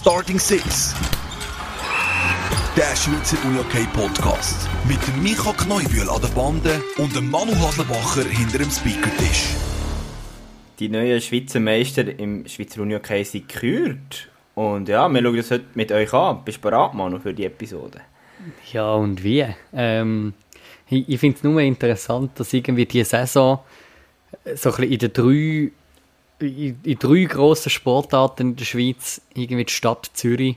Starting Six. Der Schweizer UJK Podcast. Mit dem Micha Kneubühl an der Bande und dem Manu Haslebacher hinter dem Speakertisch. Die neuen Schweizer Meister im Schweizer UJK sind gekürt. Und ja, wir schauen das heute mit euch an. Bist du bereit, Manu, für die Episode? Ja, und wie? Ähm, ich ich finde es nur interessant, dass irgendwie die Saison so ein bisschen in den drei, in, in drei grossen Sportarten in der Schweiz irgendwie die Stadt Zürich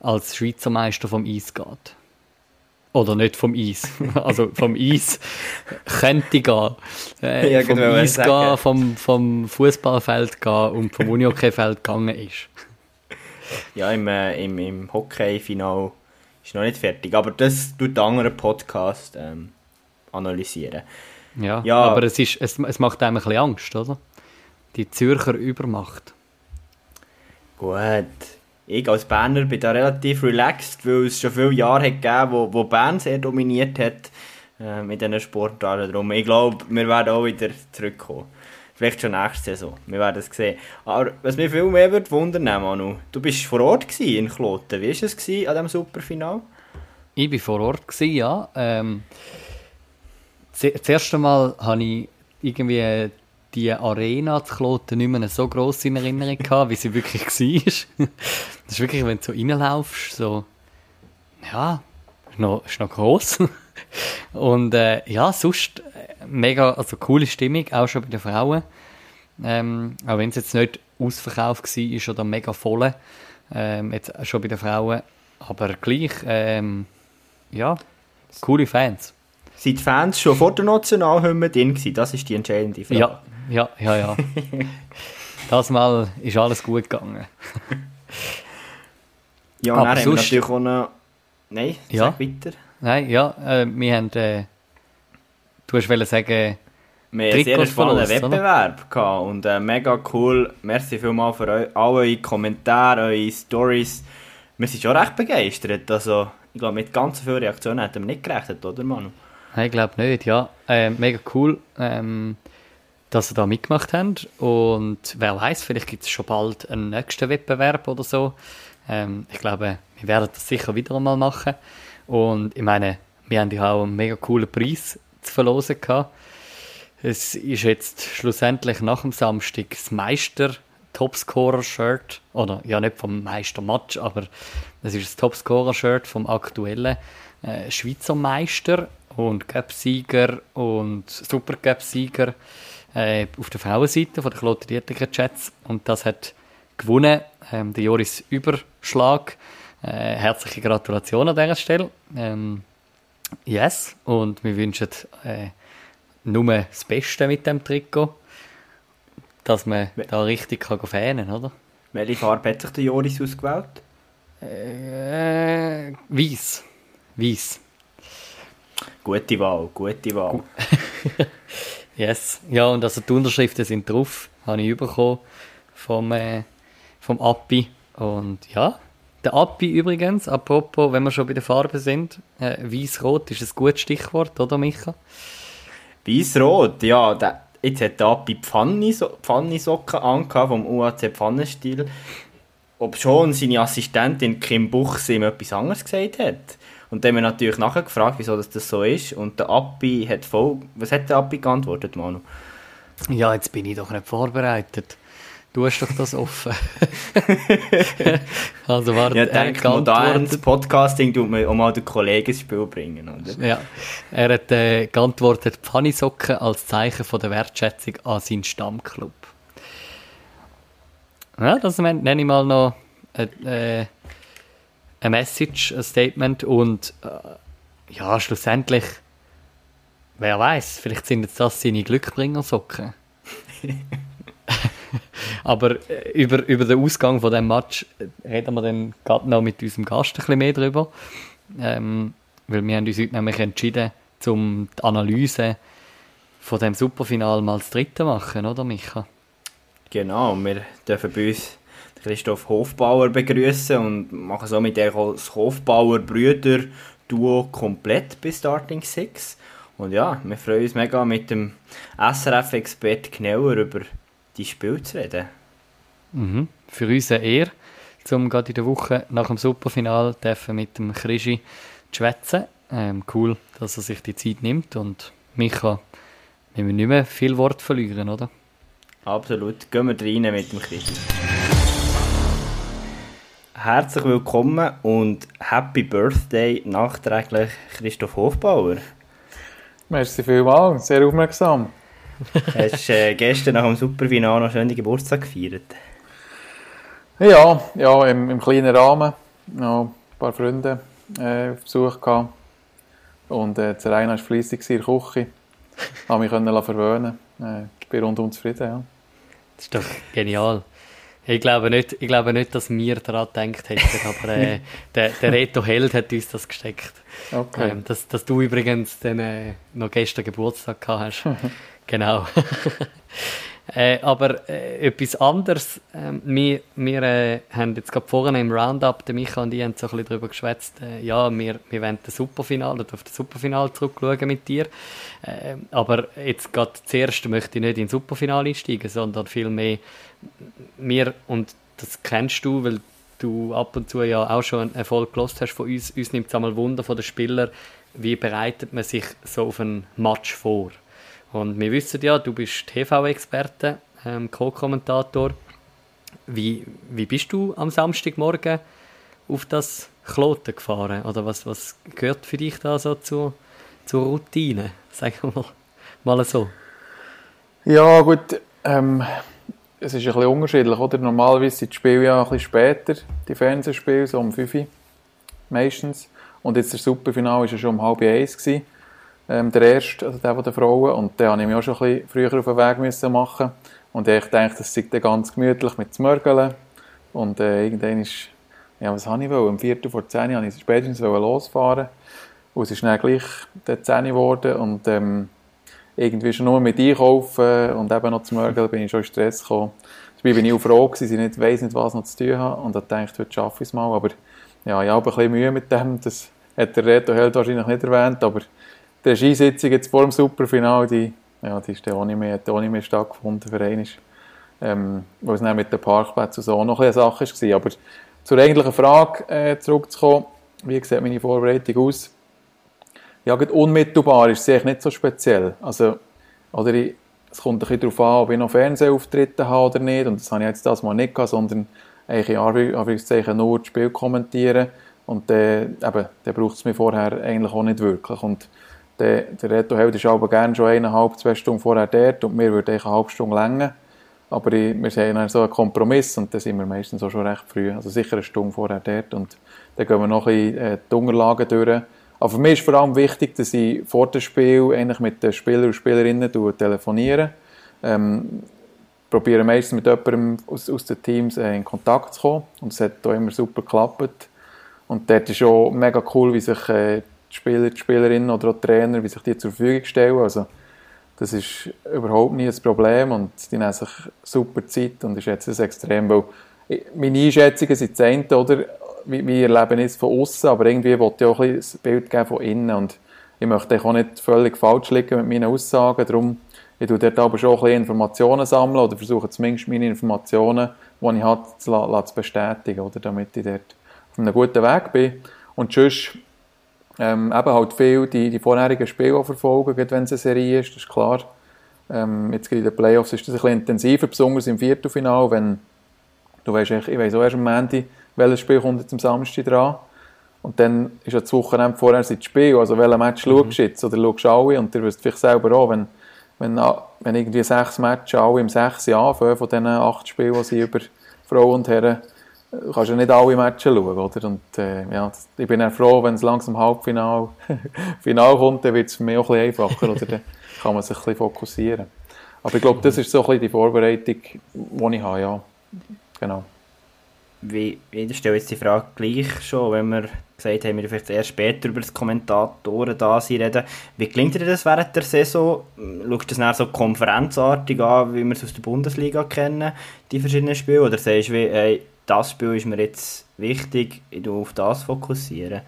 als Schweizer Meister vom Eis geht. Oder nicht vom Eis. Also vom Eis könnte gehen. Äh, Ja, vom genau, Eis sagen. gehen, vom, vom Fußballfeld gehen und vom Unihockeyfeld gegangen ist. Ja, im, äh, im, im Hockey-Final ist noch nicht fertig. Aber das tut der andere Podcast ähm, analysieren. Ja, Ja. aber es, ist, es, es macht einem ein bisschen Angst, oder? Die Zürcher Übermacht. Gut. Ich als Berner bin da relativ relaxed, weil es schon viele Jahre hat gegeben wo, wo Bern sehr dominiert hat äh, mit diesen Sportarten. Darum, ich glaube, wir werden auch wieder zurückkommen. Vielleicht schon nächste Saison. Wir werden es sehen. Aber was mich viel mehr würde wundern, Manu, du bist vor Ort gewesen in Kloten. Wie war es gewesen an diesem Superfinal? Ich war vor Ort, gewesen, ja. Ähm, das erste Mal habe ich irgendwie die Arena zu Kloten nicht mehr so gross in Erinnerung gehabt, wie sie wirklich war. das ist wirklich, wenn du so reinlaufst, so, ja, ist noch, ist noch gross. Und äh, ja, sonst äh, mega, also coole Stimmung, auch schon bei den Frauen. Ähm, auch wenn es jetzt nicht ausverkauft war oder mega voll, ähm, jetzt schon bei den Frauen. Aber gleich, ähm, ja, coole Fans. Sind die Fans schon vor der Nationalhymne drin gewesen? Das ist die entscheidende Frage. Ja, ja, ja, ja. das Mal ist alles gut gegangen. ja und dann haben wir sonst- natürlich auch noch... Nein, Ja. sag weiter. Nein, ja, äh, wir haben, äh, du hast sagen, Wir haben einen sehr spannenden oder? Wettbewerb und äh, mega cool. Merci vielmals für eu all eure Kommentare, eure Stories. Wir sind schon recht begeistert. Also, ich glaube, mit ganz vielen Reaktionen hätten wir nicht gerechnet, oder Manu? Nein, ich glaube nicht, ja. Ähm, mega cool, ähm, dass ihr da mitgemacht habt. Und wer weiß, vielleicht gibt es schon bald einen nächsten Wettbewerb oder so. Ähm, ich glaube, wir werden das sicher wieder einmal machen. Und ich meine, wir haben ja auch einen mega coolen Preis zu verlosen gehabt. Es ist jetzt schlussendlich nach dem Samstag das Meister Topscorer-Shirt. Oder ja, nicht vom Meistermatch, aber es ist das Topscorer-Shirt vom aktuellen äh, Schweizer Meister und Cup-Sieger und Supercup-Sieger äh, auf der Frauenseite von der Kloten Dietricher Jets. Und das hat gewonnen ähm, der Joris Überschlag. Äh, herzliche Gratulation an dieser Stelle. Ähm, yes, und wir wünschen äh, nur das Beste mit dem Trikot, dass man da richtig kann fähnen oder? Welche Farbe hat sich der Joris ausgewählt? Äh, Weiss. Weiss. Gute Wahl, gute Wahl. Yes. Ja, und also die Unterschriften sind drauf, habe ich bekommen vom, äh, vom Appi. Und ja, der Appi übrigens, apropos, wenn wir schon bei den Farben sind, äh, Weiß-Rot ist ein gutes Stichwort, oder Micha? Weiss-Rot, ja. Der, jetzt hat der Appi Pfanniso Pfannisocken angehabt vom UAC Pfannenstil. Ob schon seine Assistentin Kim Buchs ihm etwas anderes gesagt hat. Und dann haben wir natürlich nachher gefragt, wieso das, das so ist. Und der Appi hat voll... Was hat der Appi geantwortet, Manu? Ja, jetzt bin ich doch nicht vorbereitet. Du hast doch das offen. also warte, Ja, denke, modernes Podcasting tut man auch mal den Kollegen ins Spiel bringen, oder? ja, er hat äh, geantwortet, Pfannisocken als Zeichen von der Wertschätzung an seinen Stammclub. Ja, das nenne ich mal noch äh, äh, eine Message, ein Statement und äh, ja, schlussendlich, wer weiß, vielleicht sind jetzt das seine Glückbringersocken. Aber äh, über, über den Ausgang von dem Match äh, reden wir dann gerade noch mit unserem Gast ein bisschen mehr drüber. Ähm, weil wir haben uns heute nämlich entschieden, um die Analyse von dem Superfinal mal das dritte machen, oder Micha? Genau, wir dürfen bei uns Christoph Hofbauer begrüßen und machen somit das Hofbauer-Brüder-Duo komplett bei Starting Six. Und ja, wir freuen uns mega mit dem SRF-Expert genauer über die Spiel zu reden. Mhm. Für uns eine Ehre. um gerade in der Woche nach dem Superfinal mit dem Krischi zu schwätzen. Ähm, cool, dass er sich die Zeit nimmt und Micha, wir müssen nicht mehr viel Wort verlieren, oder? Absolut. Gehen wir rein mit dem Krischi. Herzlich willkommen und Happy Birthday nachträglich Christoph Hofbauer. Merci vielmals, sehr aufmerksam. Hast du äh, gestern nach dem Superfinale noch schön Geburtstag gefeiert? Ja, ja im, im kleinen Rahmen. Noch ein paar Freunde äh, Besuch gehabt. Und äh, der Rainer war fleissig in der Küche. Habe mich können verwöhnen äh, Ich bin rundum zufrieden, ja. Das ist doch genial. Ich glaube nicht, ich glaube nicht dass wir daran gedacht hätten, aber äh, der, der Reto Held hat uns das gesteckt. Okay. Ähm, dass, dass du übrigens dann, äh, noch gestern Geburtstag gehabt hast. genau. Äh, aber äh, etwas anderes. Ähm, wir wir äh, haben jetzt gerade vorhin im Roundup, der Micha und ich haben so ein bisschen darüber geschwätzt, äh, ja, wir, wir wollen das Superfinale, oder auf das Superfinale zurückschauen mit dir. Äh, aber jetzt gerade zuerst möchte ich nicht ins Superfinale einsteigen, sondern vielmehr wir, und das kennst du, weil du ab und zu ja auch schon einen Erfolg gelost hast von uns, uns nimmt es einmal Wunder von den Spielern, wie bereitet man sich so auf einen Match vor? Und wir wissen ja, du bist TV-Experte, ähm, Co-Kommentator. Wie, wie bist du am Samstagmorgen auf das Kloten gefahren? Oder was, was gehört für dich da so zu, zur Routine? Sagen wir mal, mal so. Ja, gut. Ähm, es ist ein bisschen unterschiedlich. Oder? Normalerweise sind die Spiele ja ein bisschen später, die Fernsehspiele, so um 5 Uhr meistens. Und jetzt das Superfinale war ja schon um halb eins. Gewesen ähm, der erste, also der von den Frauen. Und den musste ich mir auch schon ein bisschen früher auf den Weg müssen machen. Und ich dachte, das sei dann ganz gemütlich mit Zmörgeln. Und äh, irgendwann ist, ja, was habe ich wollen? Um Viertel vor zehn wollte ich spätestens losfahren. Und es ist dann gleich der 10 geworden. Und ähm, irgendwie schon nur mit einkaufen und eben noch Zmörgeln bin ich schon in Stress gekommen. Dabei bin ich auch froh gewesen, ich nicht weiss nicht, was noch zu tun habe. Und da dachte ich, heute schaffe ich es mal. Aber ja, ich habe ein bisschen Mühe mit dem. Das hat der Reto Held wahrscheinlich nicht erwähnt. Aber die Regisitzung jetzt vor dem Superfinale, die, ja, die ist auch nicht mehr, hat auch nicht mehr stattgefunden für einmal. Ähm, weil es dann mit den Parkplätzen so noch eine Sache war. Aber zur eigentlichen Frage äh, zurückzukommen, wie sieht meine Vorbereitung aus? Ja, unmittelbar ist es nicht so speziell. Also, oder ich, es kommt ein darauf an, ob ich noch Fernsehauftritte habe oder nicht. Und das habe ich jetzt das mal nicht gehabt, sondern eigentlich in nur das Spiel kommentieren. Und äh, eben, dann braucht es mich vorher eigentlich auch nicht wirklich. Und der, der Reto Held ist aber gerne schon eineinhalb, zwei Stunden vorher dort und mir würde eine halbe Stunde länger. Aber ich, wir dann so einen Kompromiss und dann sind wir meistens auch schon recht früh, also sicher eine Stunde vorher dort und dann gehen wir noch ein bisschen äh, die Unterlagen durch. Aber für mich ist vor allem wichtig, dass ich vor dem Spiel eigentlich mit den Spielern und Spielerinnen telefoniere. Ähm, probiere meistens mit jemandem aus, aus den Teams äh, in Kontakt zu kommen und es hat auch immer super geklappt. Und dort ist auch mega cool, wie sich äh, die Spieler, die Spielerinnen oder auch die Trainer, wie sich die zur Verfügung stellen. Also, das ist überhaupt nie ein Problem und die nehmen sich super Zeit und ich schätze das extrem, weil meine Einschätzungen sind das eine, oder, wie, wie erleben es von außen, aber irgendwie wollte ich auch ein, ein Bild geben von innen und ich möchte auch nicht völlig falsch liegen mit meinen Aussagen, darum ich tue dort aber schon ein bisschen Informationen sammeln oder versuche zumindest meine Informationen, die ich habe, zu, zu bestätigen, oder, damit ich dort auf einem guten Weg bin. Und sonst ähm, eben halt viel die, die vorherigen Spiele verfolgen, wenn es eine Serie ist, das ist klar. Ähm, jetzt in den Playoffs ist das ein bisschen intensiver, besonders im Viertelfinale, wenn du weißt, ich, ich weiss auch erst am Ende, welches Spiel kommt jetzt am Samstag dran. Und dann ist ja das Wochenende vorher das Spiel, also welches Match mhm. schaust du jetzt oder schaust du alle und du wirst vielleicht selber auch, wenn, wenn, wenn irgendwie sechs Matches alle im sechs anfangen von diesen acht Spielen, die sie über Frauen und Herren du kannst ja nicht alle Matches schauen, oder? Und äh, ja, ich bin froh, wenn es langsam Halbfinale Final kommt, dann wird es mich auch ein einfacher, oder? Dann kann man sich ein bisschen fokussieren. Aber ich glaube, das ist so ein bisschen die Vorbereitung, die ich habe, ja. Genau. Wie, ich stelle jetzt die Frage gleich schon, wenn wir gesagt haben, wir vielleicht erst später über das Kommentatoren da sein reden. Wie klingt dir das während der Saison? Schaust du das dann so konferenzartig an, wie wir es aus der Bundesliga kennen, die verschiedenen Spiele? Oder sagst du, wie, hey, das Spiel ist mir jetzt wichtig, ich auf das fokussieren.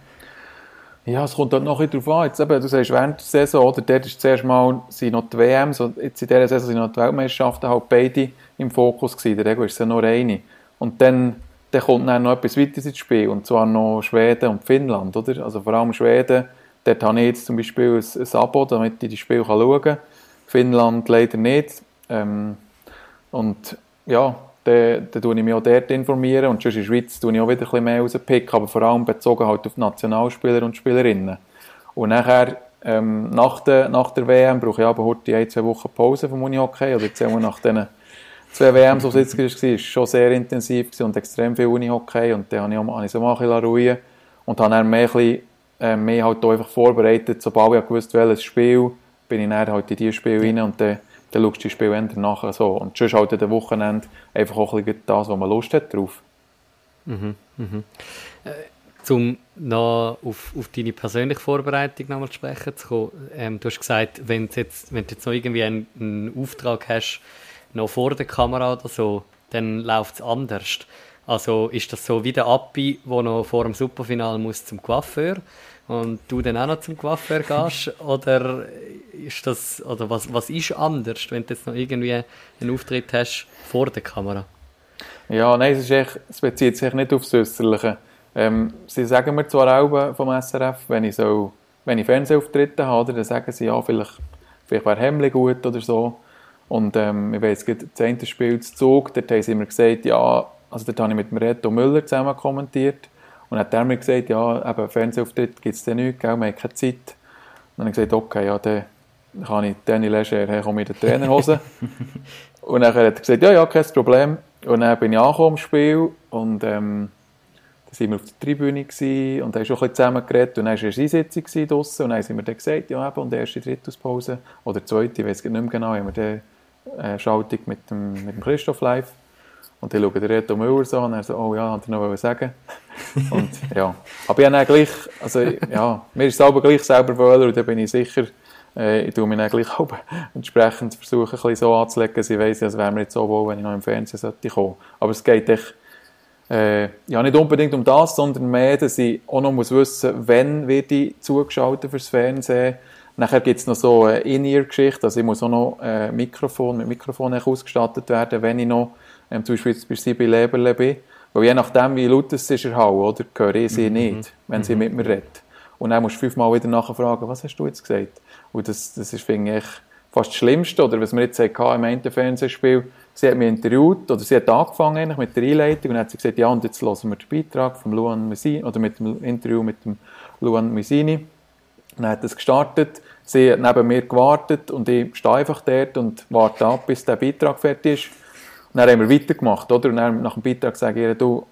Ja, es kommt halt noch ein darauf an. Jetzt eben, du sagst, während der Saison, oder dort ist zuerst mal sind noch die WM, so jetzt in dieser Saison sind noch die Weltmeisterschaften halt beide im Fokus gewesen. Der Regel ist ja nur eine. Und dann dann kommt dann noch etwas weiteres ins Spiel, und zwar noch Schweden und Finnland, oder? Also vor allem Schweden, dort habe ich jetzt zum Beispiel ein, ein Abo, damit ich die Spiele schauen kann. Finnland leider nicht. Ähm, und ja, dann, dann tue ich mich auch dort informieren. Und sonst in der Schweiz tue ich auch wieder ein bisschen mehr rauspicken, aber vor allem bezogen halt auf Nationalspieler und Spielerinnen. Und nachher, ähm, nach, der, nach der WM brauche ich aber heute ein, zwei Wochen Pause vom Unihockey oder jetzt nach diesen zwei WMs, die es jetzt war, war schon sehr intensiv und extrem viel Unihockey. Und dann habe ich, auch, habe ich so ein bisschen ruhen und habe dann mehr, äh, mehr halt einfach vorbereitet, sobald ich gewusst welches Spiel, bin ich dann halt in dieses Spiel rein und dann dann schaust du die Spiele nachher so. Und sonst halt an den Wochenende einfach auch ein bisschen das, was man Lust hat drauf. Mhm, mhm. Äh, um noch auf, auf deine persönliche Vorbereitung nochmal zu sprechen zu kommen, ähm, du hast gesagt, wenn du jetzt, wenn du jetzt noch irgendwie einen, einen Auftrag hast, noch vor der Kamera oder so, dann läuft es anders. Also ist das so wie der Appi, der noch vor dem Superfinal muss zum Coiffeur und du dann auch noch zum Coiffeur gehst? oder ist das, oder was, was ist anders, wenn du jetzt noch irgendwie einen Auftritt hast vor der Kamera? Ja, nein, es, ist echt, es bezieht sich nicht aufs Äußerliche. Ähm, sie sagen mir zwar auch vom SRF, wenn ich, so, wenn ich Fernsehauftritte habe, dann sagen sie, ja, vielleicht, vielleicht wäre Hemmli gut oder so. Und ähm, ich weiß, das eine Spiel zu Zug, dort haben sie mir gesagt, ja, also dort habe ich mit Reto Müller zusammen kommentiert. Und hat er mir gesagt, ja, eben Fernsehauftritt gibt es dann nicht, gell, wir haben keine Zeit. Und dann habe ich gesagt, okay, ja, dann kann ich Danny Leger, hey, komme in der Trainerhose. und dann hat er gesagt, ja, ja, kein Problem. Und dann bin ich angekommen im Spiel und ähm, dann waren wir auf der Tribüne gewesen, und haben schon ein bisschen zusammen geredet und dann war eine Einsitzung draussen und dann haben wir dann gesagt, ja eben, und die erste Drittauspause, oder zweite, ich weiß nicht mehr genau, haben wir dann eine äh, Schaltung mit dem, mit dem Christoph live und ich schaue den Reto Müller so und er so, oh ja, hat er noch sagen und ja, aber ich habe gleich, also ja, mir ist es aber gleich selber Wöhler und da bin ich sicher, äh, ich tue mich dann gleich auch entsprechend versuchen, ein bisschen so anzulegen, dass ich weiss, es wäre mir jetzt so wohl, wenn ich noch im Fernsehen sollte kommen. Aber es geht echt, äh, ja, nicht unbedingt um das, sondern mehr, dass ich auch noch muss wissen, wann werde ich zugeschaltet fürs Fernsehen. Nachher gibt es noch so eine In-Ear-Geschichte, also ich muss auch noch äh, Mikrofon, mit Mikrofon ausgestattet werden, wenn ich noch ähm, zum Beispiel jetzt bei sie bei Leberle bin. Weil je nachdem, wie laut es ist, erhauen, oder, höre ich sie mhm. nicht, wenn sie mhm. mit mir redet. Und dann musst du fünfmal wieder nachfragen, was hast du jetzt gesagt? Und das, das ist, finde ich, fast das Schlimmste, oder was wir jetzt hatten im einen Fernsehspiel, sie hat mich interviewt, oder sie hat angefangen eigentlich mit der Einleitung, und dann hat sie gesagt, ja, und jetzt hören wir den Beitrag von Luan Messini, oder mit dem Interview mit dem Luan Messini. Und dann hat es gestartet, sie hat neben mir gewartet, und ich stehe einfach dort und warte ab, bis der Beitrag fertig ist. Und dann haben wir weitergemacht, oder? Und dann nach dem Beitrag sage ich ihr, du,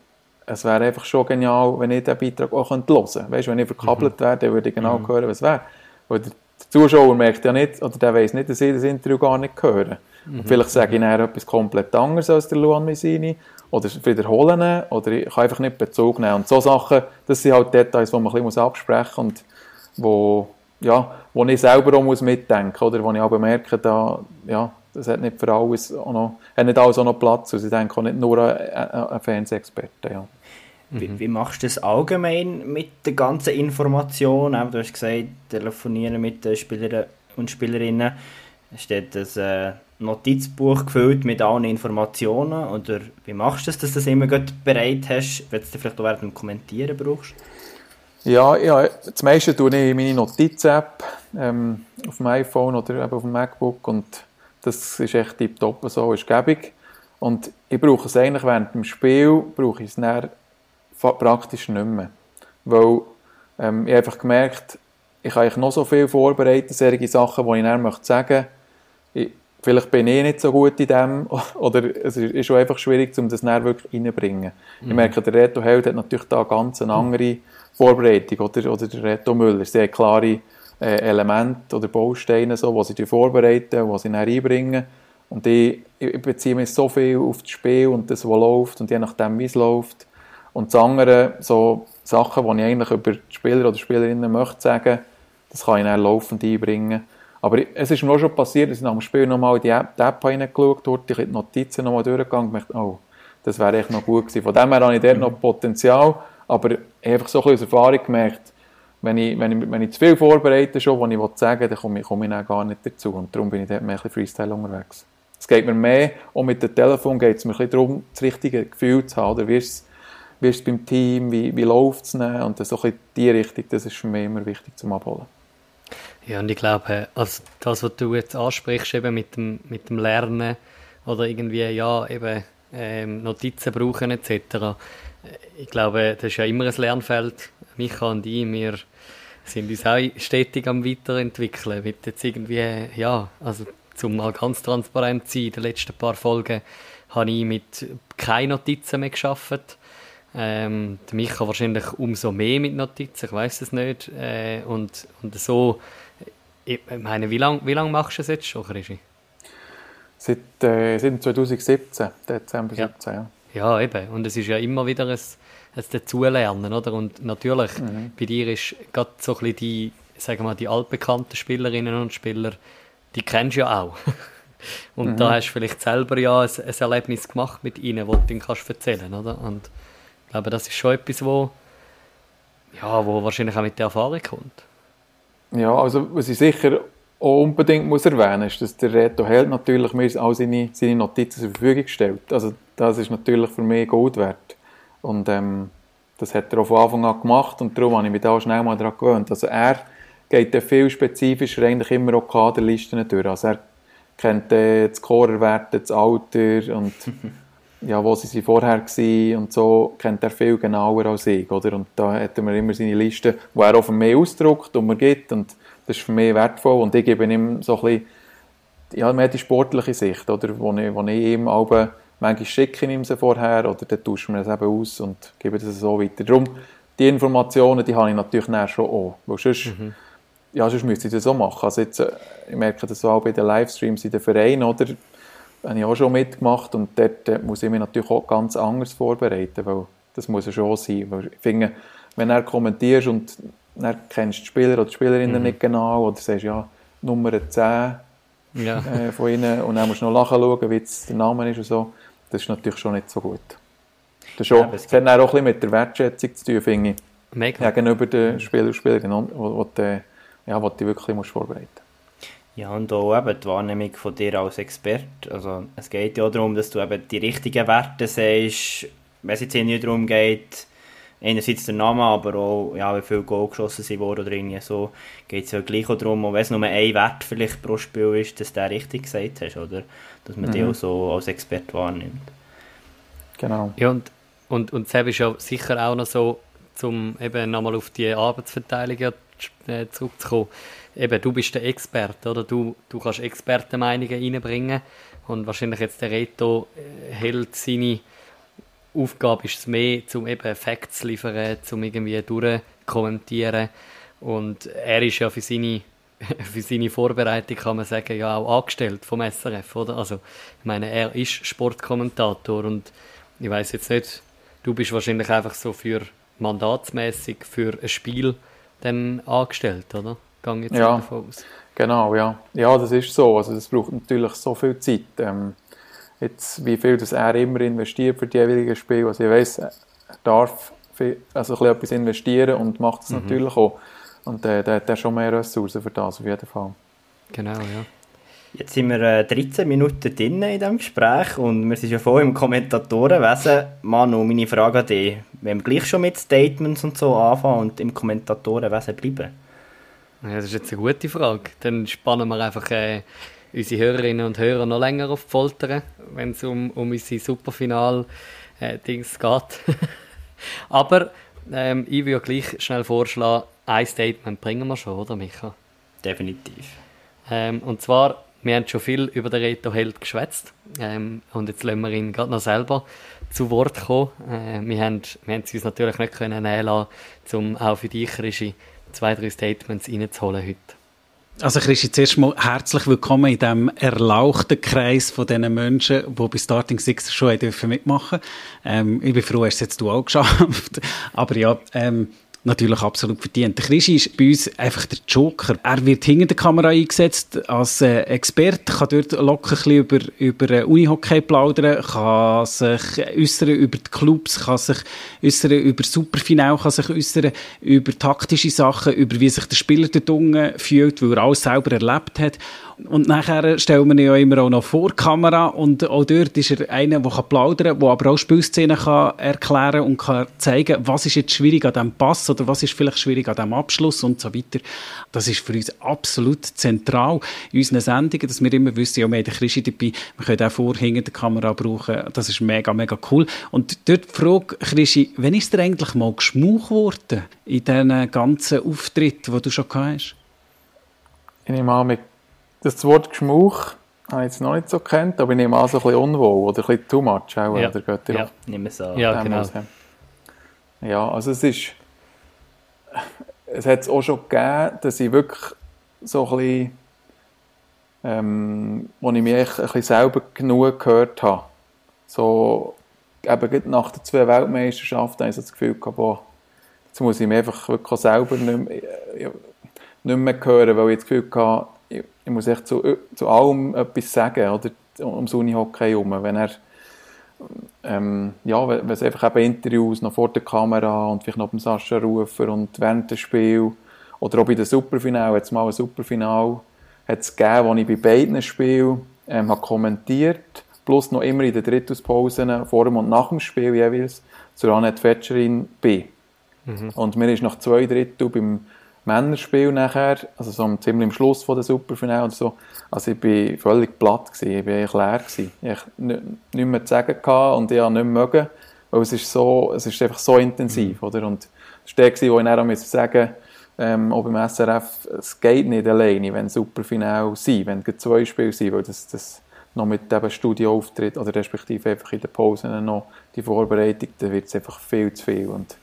es wäre einfach schon genial, wenn ich diesen Beitrag auch hören könnte. Weißt du, wenn ich verkabelt mhm. wäre, dann würde ich genau mhm. hören, was wäre. Weil der Zuschauer merkt ja nicht, oder der weiß nicht, dass ich das Interview gar nicht höre. Mhm. Und vielleicht sage ich nachher etwas komplett anderes als der Luan Messini, oder wiederholen, oder ich kann einfach nicht Bezug nehmen. Und so Sachen, das sind halt Details, die man ein bisschen absprechen muss und wo, ja, wo ich selber auch mitdenken muss, oder wo ich aber merke, da, ja, das hat nicht für alles auch noch, hat nicht alles auch noch Platz. Also ich denke auch nicht nur ein, ein Fernsehexperte. Ja. Wie, wie, machst du das allgemein mit der ganzen Information? Du hast gesagt, telefonieren mit den Spielern und Spielerinnen. Steht das äh, Notizbuch gefüllt mit allen Informationen? Oder wie machst du das, dass du das immer bereit hast, wenn du vielleicht auch während dem Kommentieren brauchst? Ja, ja, das meiste tue ich in meine Notiz-App ähm, auf dem iPhone oder eben auf dem MacBook und das ist echt tiptop, so ist gäbig. Und ich brauche es eigentlich während dem Spiel, brauche ich es dann praktisch nicht mehr. Weil ähm, ich einfach gemerkt, ich kann noch so viel vorbereiten, solche Sachen, die ich dann möchte sagen möchte. Vielleicht bin ich nicht so gut in dem, oder es ist schon einfach schwierig, um das dann wirklich reinzubringen. Mhm. Ich merke, der Reto Held hat natürlich da ganz eine andere Vorbereitung, oder, oder der Reto Müller. Sie haben klare äh, Elemente oder Bausteine, so, die sie vorbereiten, die sie dann einbringen. Und ich, ich beziehe mich so viel auf das Spiel und das, was läuft und je nachdem, wie es läuft. Und das andere, so Sachen, die ich eigentlich über die Spieler oder Spielerinnen möchte sagen, das kann ich dann laufend einbringen. Aber es ist mir auch schon passiert, dass ich nach dem Spiel nochmal die App, die App reingeschaut habe, die Notizen nochmal durchgegangen und dachte, oh, das wäre echt noch gut gewesen. Von dem her habe ich dort noch Potenzial, aber ich habe einfach so ein bisschen aus Erfahrung gemerkt, wenn ich, wenn ich, wenn ich zu viel vorbereite, schon, was ich sagen will, dann komme ich, komme ich dann gar nicht dazu. Und darum bin ich dort mehr ein Freestyle unterwegs. Es geht mir mehr, und mit dem Telefon geht es mir ein bisschen darum, das richtige Gefühl zu haben. Oder wie ist es beim Team, wie, wie läuft es und so in die Richtung, das ist für mich immer wichtig zum Abholen. Ja, und ich glaube, also das, was du jetzt ansprichst, eben mit dem, mit dem Lernen oder irgendwie, ja, eben ähm, Notizen brauchen etc., ich glaube, das ist ja immer ein Lernfeld. Micha und ich, wir sind uns auch stetig am Weiterentwickeln. Mit jetzt irgendwie, ja, also zum mal ganz transparent zu sein, in den letzten paar Folgen habe ich mit keine Notizen mehr geschafft. Ähm, Micha wahrscheinlich umso mehr mit Notizen, ich weiß es nicht. Äh, und, und so, ich meine, wie lange wie lang machst du es jetzt schon, Krischi? Seit, äh, seit 2017, Dezember ja. 17, ja. Ja, eben. Und es ist ja immer wieder ein, ein Dazulernen, oder? Und natürlich, mhm. bei dir ist gerade so ein bisschen die, sagen wir mal, die altbekannten Spielerinnen und Spieler, die kennst du ja auch. und mhm. da hast du vielleicht selber ja ein, ein, Erlebnis gemacht mit ihnen, das du dann kannst erzählen, oder? Und ich glaube, das ist schon etwas, wo, ja, wo wahrscheinlich auch mit der Erfahrung kommt. Ja, also was ich sicher auch unbedingt muss erwähnen ist, dass der Reto Held natürlich mir all seine, seine Notizen zur Verfügung stellt. Also das ist natürlich für mich Gold wert. Und ähm, das hat er auch von Anfang an gemacht und darum habe ich mich da schnell mal daran gewöhnt. Also er geht dann viel spezifischer eigentlich immer auch Kaderlisten durch. Also er kennt äh, die Scorerwerte, das Alter und ja, wo sie vorher waren und so, kennt er viel genauer als ich. Oder? Und da hat er immer seine Liste, die er auch von mir ausdruckt und mir gibt und das ist für mich wertvoll und ich gebe ihm so ein bisschen ja, mehr die sportliche Sicht, oder? Wo, ich, wo ich ihm aber manchmal schicke ich ihm sie vorher oder dann tauschen wir das eben aus und gebe das so weiter. Darum, die Informationen, die habe ich natürlich näher schon auch, weil sonst, mhm. ja, sonst müsste ich das so machen. Also jetzt, äh, ich merke das auch bei den Livestreams in den Vereinen, oder? habe ich auch schon mitgemacht und dort muss ich mich natürlich auch ganz anders vorbereiten, weil das muss ja schon sein. Weil ich finde, wenn er kommentierst und dann kennst die Spieler oder die Spielerinnen mhm. nicht genau oder sagst, ja, Nummer 10 ja. äh, von ihnen und dann musst du noch nachschauen, wie der Name ist und so, das ist natürlich schon nicht so gut. Das, schon, ja, das hat auch ein bisschen mit der Wertschätzung zu tun, finde ich. Mega. Gegenüber den Spielern und Spielerinnen, die, ja, wo du wirklich musst vorbereiten ja, und auch eben die Wahrnehmung von dir als Experte. Also, es geht ja darum, dass du eben die richtigen Werte siehst, wenn es jetzt nicht darum geht, einerseits der Name, aber auch, ja, wie viele Goal geschossen sie wurden oder irgendwie so, geht es ja gleich auch darum, auch wenn es nur ein Wert vielleicht pro Spiel ist, dass du den richtig gesagt hast, oder? Dass man mhm. dich auch so als Experte wahrnimmt. Genau. Ja, und, und, und Seb ist ja sicher auch noch so, um eben nochmal auf die Arbeitsverteilung äh, zurückzukommen. Eben, du bist der Experte, oder? Du, du kannst Expertenmeinungen reinbringen und wahrscheinlich jetzt der Reto äh, hält seine Aufgabe ist es mehr, um eben Facts zu liefern, um irgendwie durchkommentieren. Und er ist ja für seine, für seine Vorbereitung, kann man sagen, ja auch angestellt vom SRF, oder? Also, ich meine, er ist Sportkommentator und ich weiß jetzt nicht, du bist wahrscheinlich einfach so für mandatsmäßig für ein Spiel dann angestellt, oder? Gang jetzt ja, davon aus. Genau, ja. Ja, das ist so. Also, das braucht natürlich so viel Zeit. Ähm, Jetzt, wie viel das er immer investiert für die jeweiligen Spiele. Also ich weiß, er darf viel, also ein etwas investieren und macht es mhm. natürlich auch. Und äh, der hat schon mehr Ressourcen für das, auf jeden Fall. Genau, ja. Jetzt sind wir äh, 13 Minuten drin in diesem Gespräch und wir sind ja voll im Kommentatorenwesen. Manu, meine Frage an dich. Wenn wir gleich schon mit Statements und so anfangen und im Kommentatorenwesen bleiben? Ja, das ist jetzt eine gute Frage. Dann spannen wir einfach äh, unsere Hörerinnen und Hörer noch länger auf die Folter, wenn es um, um unsere Superfinal-Dings äh, geht. Aber ähm, ich würde gleich schnell vorschlagen, ein Statement bringen wir schon, oder Micha? Definitiv. Ähm, und zwar, wir haben schon viel über den Reto Held geschwätzt ähm, und jetzt lassen wir ihn gerade noch selber zu Wort kommen. Äh, wir, haben, wir haben es uns natürlich nicht können nehmen lassen, um auch für dich, Regie, zwei, drei Statements reinzuholen heute. Also Christi, zuerst mal herzlich willkommen in diesem erlauchten Kreis von diesen Menschen, die bei Starting Six schon mitmachen dürfen. Ähm, ich bin froh, hast es jetzt du auch geschafft. Aber ja, ähm, natürlich absolut verdient. Der Krischi ist bei uns einfach der Joker. Er wird hinter der Kamera eingesetzt als äh, Experte, kann dort locker ein bisschen über, über äh, Unihockey plaudern, kann sich äußern über die Clubs, kann sich äußern über Superfinal, kann sich äußern über taktische Sachen, über wie sich der Spieler dort unten fühlt, weil er alles selber erlebt hat. Und nachher stellen wir ihn ja immer auch noch vor Kamera und auch dort ist er einer, der plaudern kann, der aber auch Spielszenen kann erklären und kann zeigen, was ist jetzt schwierig an diesem Pass oder was ist vielleicht schwierig an diesem Abschluss und so weiter. Das ist für uns absolut zentral in unseren Sendungen, dass wir immer wissen, ja, wir haben den Christi dabei, wir können auch vor, hinter der Kamera brauchen. Das ist mega, mega cool. Und dort die Frage, Christi, wann ist dir eigentlich mal geschmuch worden in diesen ganzen Auftritten, die du schon gehabt hast? Ich nehme an, mit das Wort Geschmuch habe ich jetzt noch nicht so kennt, aber ich nehme an, so ein bisschen unwohl oder ein bisschen too much auch, Ja. oder geht Ja, auch nimm es an. Ja, genau. ja. Ja, also es ist, es hat es auch schon gegeben, dass ich wirklich so ein bisschen, ähm, wo ich mich echt ein bisschen selber genug gehört habe. So, eben nach den zwei Weltmeisterschaften habe ich so das Gefühl gehabt, boah, jetzt muss ich mich einfach wirklich selber nicht mehr, ja, nicht mehr hören, weil ich das Gefühl hatte, ich, ich muss echt zu, zu allem etwas sagen, oder ums Unihockey herum. Wenn er, ähm, ja, wenn es einfach eben Interviews noch vor der Kamera und vielleicht noch beim Sascha Rufer und während des Spiels oder auch bei den Superfinal, jetzt mal ein Superfinal, hat es gegeben, wo ich bei beiden Spielen ähm, habe kommentiert, plus noch immer in den Drittelspausen vor dem und nach dem Spiel jeweils zur Annette Fetscherin bin. Und mir ist nach zwei Drittel beim Männerspiel nachher, also so am- ziemlich am Schluss von der Superfinale oder so, also ich bin völlig platt gewesen, ich bin eigentlich leer gewesen. Ich hatte ni- nichts mehr zu sagen gehabt und ich habe nicht mehr mögen, weil es ist so, es ist einfach so intensiv, oder? Und es war der wo ich dann auch sagen ähm, auch beim SRF, es geht nicht alleine, wenn Superfinale sind, wenn es zwei Spiele sind, weil das, das noch mit dem Studioauftritt oder respektive einfach in den Pausen noch die Vorbereitung, dann wird es einfach viel zu viel und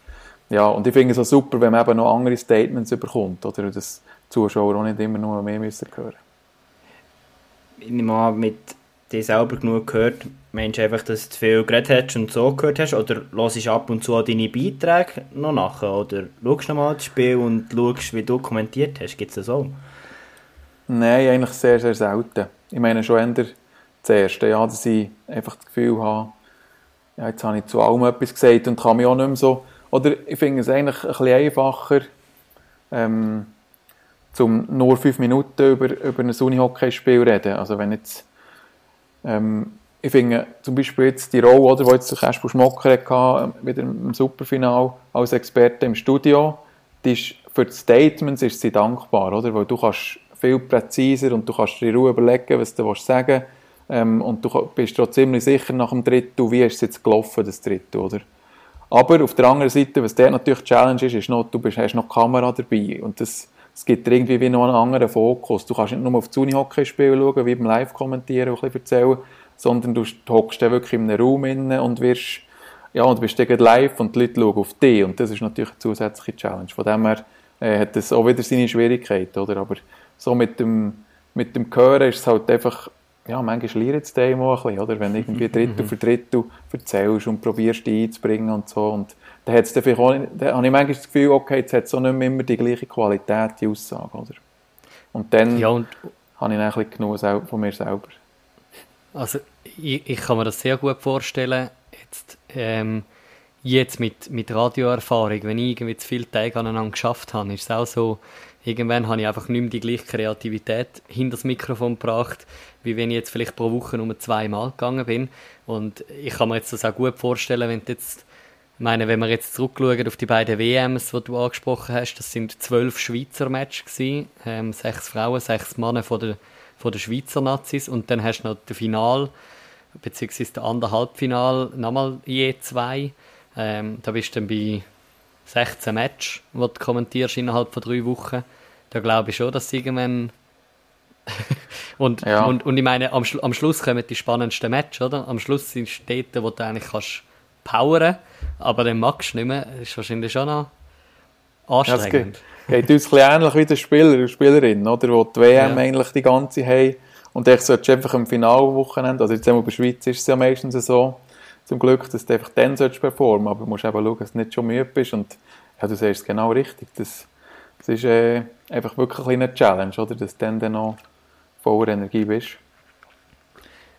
ja, und ich finde es auch super, wenn man eben noch andere Statements bekommt, oder? Dass Zuschauer auch nicht immer nur mehr müssen hören. Ich nehme an, mit dir selber genug gehört, meinst du einfach, dass du zu viel geredet hast und so gehört hast? Oder hörst du ab und zu auch deine Beiträge noch nachher? Oder schaust du nochmal das Spiel und schaust, wie du kommentiert hast? Gibt es das auch? Nein, eigentlich sehr, sehr selten. Ich meine schon eher das Erste, ja, dass ich einfach das Gefühl habe, ja, jetzt habe ich zu allem etwas gesagt und kann mich auch nicht mehr so... Oder ich finde es eigentlich ein bisschen einfacher, ähm, zum nur fünf Minuten über, über ein Unihockey-Spiel reden. Also wenn jetzt... Ähm, ich finde zum Beispiel jetzt die Rolle, oder, die jetzt Kasper Schmocker hatte, wieder im Superfinal als Experte im Studio, die ist, für die Statements ist sie dankbar, oder? Weil du kannst viel präziser und du kannst dir in Ruhe überlegen, was du willst sagen ähm, und du bist dir ziemlich sicher nach dem Drittel, wie ist es jetzt gelaufen, das Drittel, oder? Aber auf der anderen Seite, was der natürlich die Challenge ist, ist noch, du bist, hast noch die Kamera dabei und das, es gibt irgendwie wie noch einen anderen Fokus. Du kannst nicht nur auf das Unihockey-Spiel schauen, wie beim Live-Kommentieren ein bisschen erzählen, sondern du hockst dann wirklich in einem Raum inne und wirst, ja, und bist dann live und die Leute schauen auf dich und das ist natürlich eine zusätzliche Challenge. Von dem her äh, hat das auch wieder seine Schwierigkeiten, oder? Aber so mit dem, mit dem Hören ist es halt einfach, ja, manchmal lernt es dem auch ein bisschen, oder? Wenn du irgendwie Drittel für Drittel erzählst und probierst, dich einzubringen und so. Und dann hat es dann vielleicht auch dann habe ich manchmal das Gefühl, okay, jetzt hat es auch nicht mehr immer die gleiche Qualität, die Aussage, oder? Und dann Ja, und habe ich dann ein bisschen genug von mir selber. Also ich, ich kann mir das sehr gut vorstellen. Jetzt, ähm, jetzt mit, mit Radioerfahrung, wenn ich irgendwie zu viele Tage aneinander geschafft habe, ist es auch so, irgendwann habe ich einfach nicht mehr die gleiche Kreativität hinter das Mikrofon gebracht, wie wenn ich jetzt vielleicht pro Woche nur zweimal gegangen bin. Und ich kann mir jetzt das auch gut vorstellen, wenn jetzt meine, wenn wir jetzt zurückschauen auf die beiden WMs, die du angesprochen hast, das sind zwölf Schweizer Matches ähm, sechs Frauen, sechs Männer von der, von der Schweizer Nazis und dann hast du noch das Final, beziehungsweise der andere Halbfinal, nochmal je zwei. Ähm, da bist du dann bei 16 Matches, die du kommentierst innerhalb von drei Wochen. Da glaube ich schon, dass irgendwann und, Ja. und, und ich meine, am, am Schluss kommen die spannendsten Matches, oder? Am Schluss sind Städte, wo du eigentlich kannst powern, aber dann magst du nicht mehr. Das ist wahrscheinlich schon noch Ja, anstrengend. geht, geht uns ein bisschen ähnlich wie der Spieler und Spielerin, oder? Wo die WM Ja. eigentlich die ganze haben. Und ich solltest einfach im Finalwochenende, also jetzt einmal bei der Schweiz ist es ja meistens so, zum Glück, dass du einfach dann performen aber du musst eben schauen, dass du nicht schon müde bist und ja, du sagst es genau richtig, das, das ist äh, einfach wirklich eine Challenge, oder, dass du dann, dann noch voller Energie bist.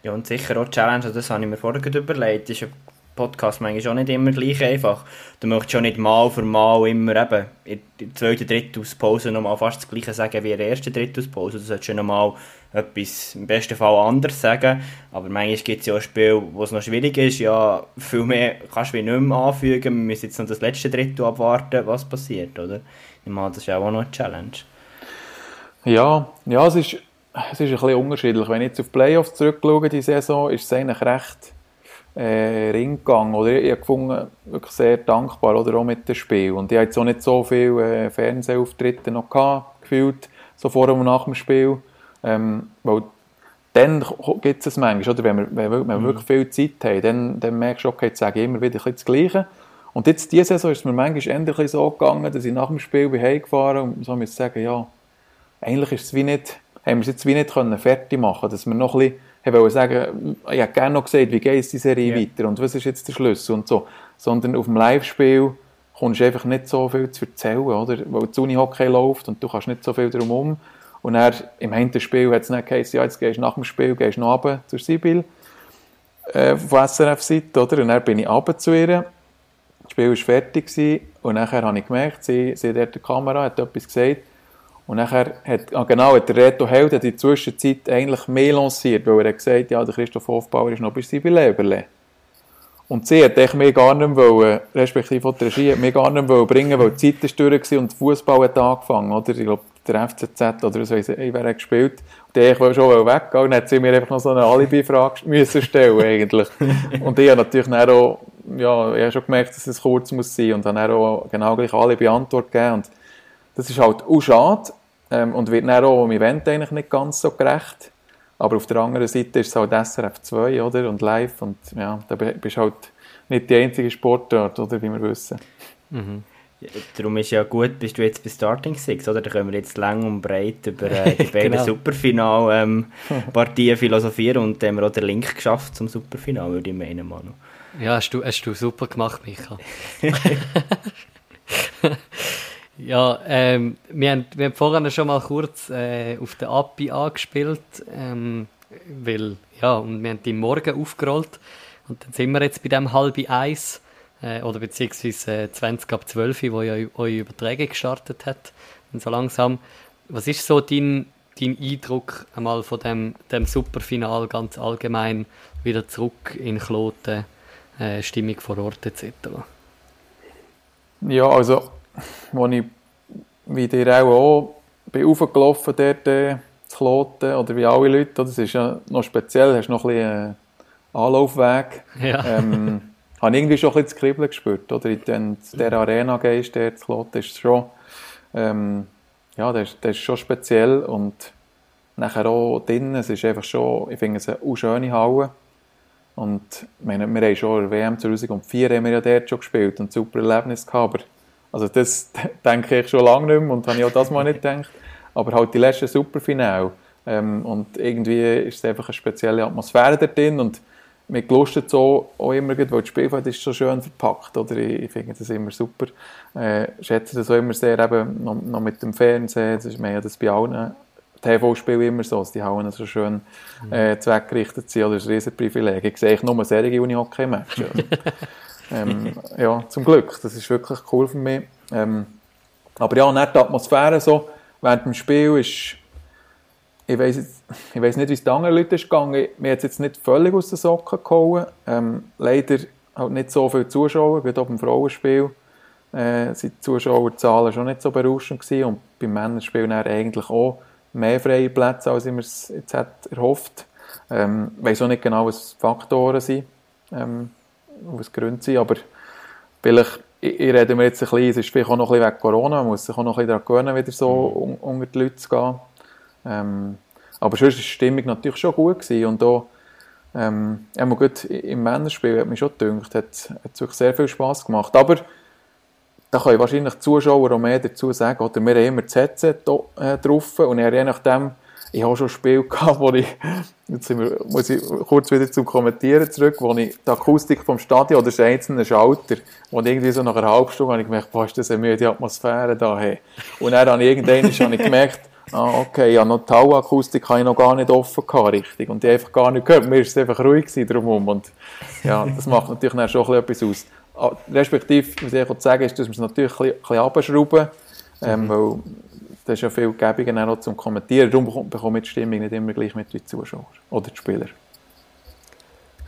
Ja, und sicher auch die Challenge, das habe ich mir vorher überlegt, ist ein Podcast manchmal auch nicht immer gleich einfach. Du möchtest schon nicht mal für mal immer eben in der zweiten Drittauspause nochmal fast das gleiche sagen wie in der ersten Drittauspause. Du solltest schon nochmal etwas im besten Fall anders sagen. Aber manchmal gibt es ja auch Spiele, wo es noch schwierig ist. Ja, viel mehr kannst du wie nicht mehr anfügen. Wir müssen jetzt noch das letzte Drittel abwarten, was passiert, oder? Ich meine, das ist auch noch eine Challenge. Ja, ja es, ist, es ist ein bisschen unterschiedlich. Wenn ich jetzt auf Playoffs zurückschaue, die Saison, ist es eigentlich recht äh, Ring gegangen. Oder ich, ich habe gefunden, wirklich sehr dankbar oder auch mit dem Spiel. Und ich habe jetzt auch nicht so viele äh, Fernsehauftritte noch gehabt, gefühlt, so vor und nach dem Spiel. Ähm, weil dann gibt es manchmal, oder? wenn wir, wenn wir, mhm. wirklich viel Zeit haben, dann, dann merkst du, okay, jetzt sage ich immer wieder das Gleiche. Und jetzt, diese Saison ist es mir manchmal endlich so gegangen, dass ich nach dem Spiel bin heimgefahren und so muss sagen, ja, eigentlich ist es wie nicht, haben wir es jetzt wie nicht können fertig machen dass wir noch ein bisschen wollte sagen, ich hätte gerne noch gesagt, wie geht die Serie yeah. weiter und was ist jetzt der Schlüssel und so. Sondern auf dem Live-Spiel kommst du einfach nicht so viel zu erzählen, oder? Weil das Unihockey läuft und du kannst nicht so viel drum um. Und er im Hinterspiel hat es nicht geheißen, ja, jetzt gehst du nach dem Spiel gehst noch runter zur Sibyl äh, von SRF-Seite, oder? Und dann bin ich runter zu ihr. Das Spiel war fertig gewesen, und nachher habe ich gemerkt, sie, sie hat die Kamera, hat etwas gesagt und nachher hat, ah genau, hat der Reto Held in der Zwischenzeit eigentlich mehr lanciert, weil er hat gesagt, ja, der Christoph Hofbauer ist noch bei Sibylle Eberle. Und sie hat mich gar nicht wollen, respektive die Regie, hat mich gar nicht wollen bringen, weil die Zeit ist durch und der Fußball hat angefangen, oder? Ich glaube, der FCZ oder so, ich hat gespielt. Und ich wollte schon weggehen, dann hat sie mir einfach noch so eine Alibi-Frage müssen stellen, eigentlich. und ich habe natürlich dann auch, ja, ich habe schon gemerkt, dass es kurz muss sein, und dann auch genau gleich Alibi-Antwort gegeben. Und das ist halt auch schade ähm, und wird dann auch im Event eigentlich nicht ganz so gerecht. Aber auf der anderen Seite ist es halt SRF 2 oder? und live und ja, da bist du halt nicht die einzige Sportart, oder, wie wir wissen. Mhm. Ja, darum ist ja gut, bist du jetzt bei Starting Six, oder? Da können wir jetzt lang und breit über äh, die beiden genau. Superfinal-Partien ähm, philosophieren und dann haben wir auch den Link geschafft zum Superfinal, würde ich meinen, Manu. Ja, hast du, hast du super gemacht, Micha. Ja, ähm, wir, haben, wir haben vorhin schon mal kurz äh, auf der API angespielt, ähm, weil, ja, und wir haben die morgen aufgerollt und dann sind wir jetzt bei dem halben Eis, äh, oder beziehungsweise äh, 20 ab 12, wo ja eure Übertragung gestartet hat, und so langsam. Was ist so dein, dein Eindruck einmal von dem, dem Superfinal ganz allgemein, wieder zurück in Kloten, äh, Stimmung vor Ort etc.? Ja, also wo ich, wie dir auch, auch bin aufgelaufen dort äh, zu Kloten, oder wie alle Leute, das ist ja noch speziell, hast noch ein bisschen äh, Anlaufweg. Ja. Ähm, habe irgendwie schon ein bisschen das Kribbeln gespürt, oder? In der Arena gehst, der zu Kloten, ist schon, ähm, ja, das ist, das ist schon speziell und nachher auch drinnen, es ist einfach schon, ich finde es eine schöne Halle. Und meine, wir haben schon in der WM 2004 haben wir ja dort schon gespielt und ein super Erlebnis gehabt, aber also das denke ich schon lange nicht mehr und habe ich auch das mal nicht gedacht. Aber halt die letzten Superfinale. Ähm, und irgendwie ist es einfach eine spezielle Atmosphäre da drin und mir gelustet so auch immer, weil das Spielfeld ist so schön verpackt, oder? Ich, ich finde das immer super. Äh, schätze das auch immer sehr, eben noch, noch mit dem Fernsehen, das ist mehr das bei allen TV-Spielen immer so, dass die Hallen so schön äh, zweckgerichtet sind, das ist ein Riesenprivileg. Ich sehe nur Serie Uni-Hockey-Matches. Ähm, ja, zum Glück. Das ist wirklich cool für mich. Ähm, aber ja, nicht die Atmosphäre so während dem Spiel ist, ich weiß ich weiß nicht, wie es den anderen Leuten ist gegangen. Mir hat es jetzt nicht völlig aus den Socken gehauen. Ähm, leider halt nicht so viele Zuschauer, gerade auch beim Frauenspiel äh, sind die Zuschauerzahlen schon nicht so berauschend gewesen und beim Männerspiel eigentlich auch mehr freie Plätze, als ich mir es jetzt erhofft. Ähm, ich weiß auch nicht genau, was Faktoren sind. Ähm, aus Gründen sind, aber vielleicht, ich, ich rede mir jetzt ein bisschen, es ist vielleicht auch noch ein bisschen wegen Corona, man muss sich auch noch ein bisschen daran gewöhnen, wieder so mhm. un, unter die Leute zu gehen. Ähm, aber sonst war die Stimmung natürlich schon gut gewesen und auch, ähm, ja, gut, im Männerspiel hat mich schon gedacht, hat, hat wirklich sehr viel Spass gemacht, aber da können wahrscheinlich die Zuschauer auch mehr dazu sagen, oder wir haben immer das Headset äh, drauf und je nachdem ich habe schon ein Spiel gehabt, wo ich, jetzt wir, muss ich kurz wieder zum Kommentieren zurück, wo ich die Akustik vom Stadion oder das einzelne Schalter, wo ich irgendwie so nach einer halben Stunde habe ich gemerkt, boah, ist das eine müde Atmosphäre da, hey. Und dann habe ich irgendwann habe ich gemerkt, ah, okay, ja, noch die Hauakustik habe ich noch gar nicht offen gehabt, richtig. Und die einfach gar nicht gehört. Mir ist es einfach ruhig drumherum. Und ja, das macht natürlich dann schon etwas aus. Ah, respektive, was ich sagen ist, dass wir es natürlich ein bisschen, ein bisschen abschrauben, ähm, mhm. weil das ist ja viel Gebungen auch zum Kommentieren. Darum bekomme ich die Stimmung nicht immer gleich mit den Zuschauern oder den Spielern.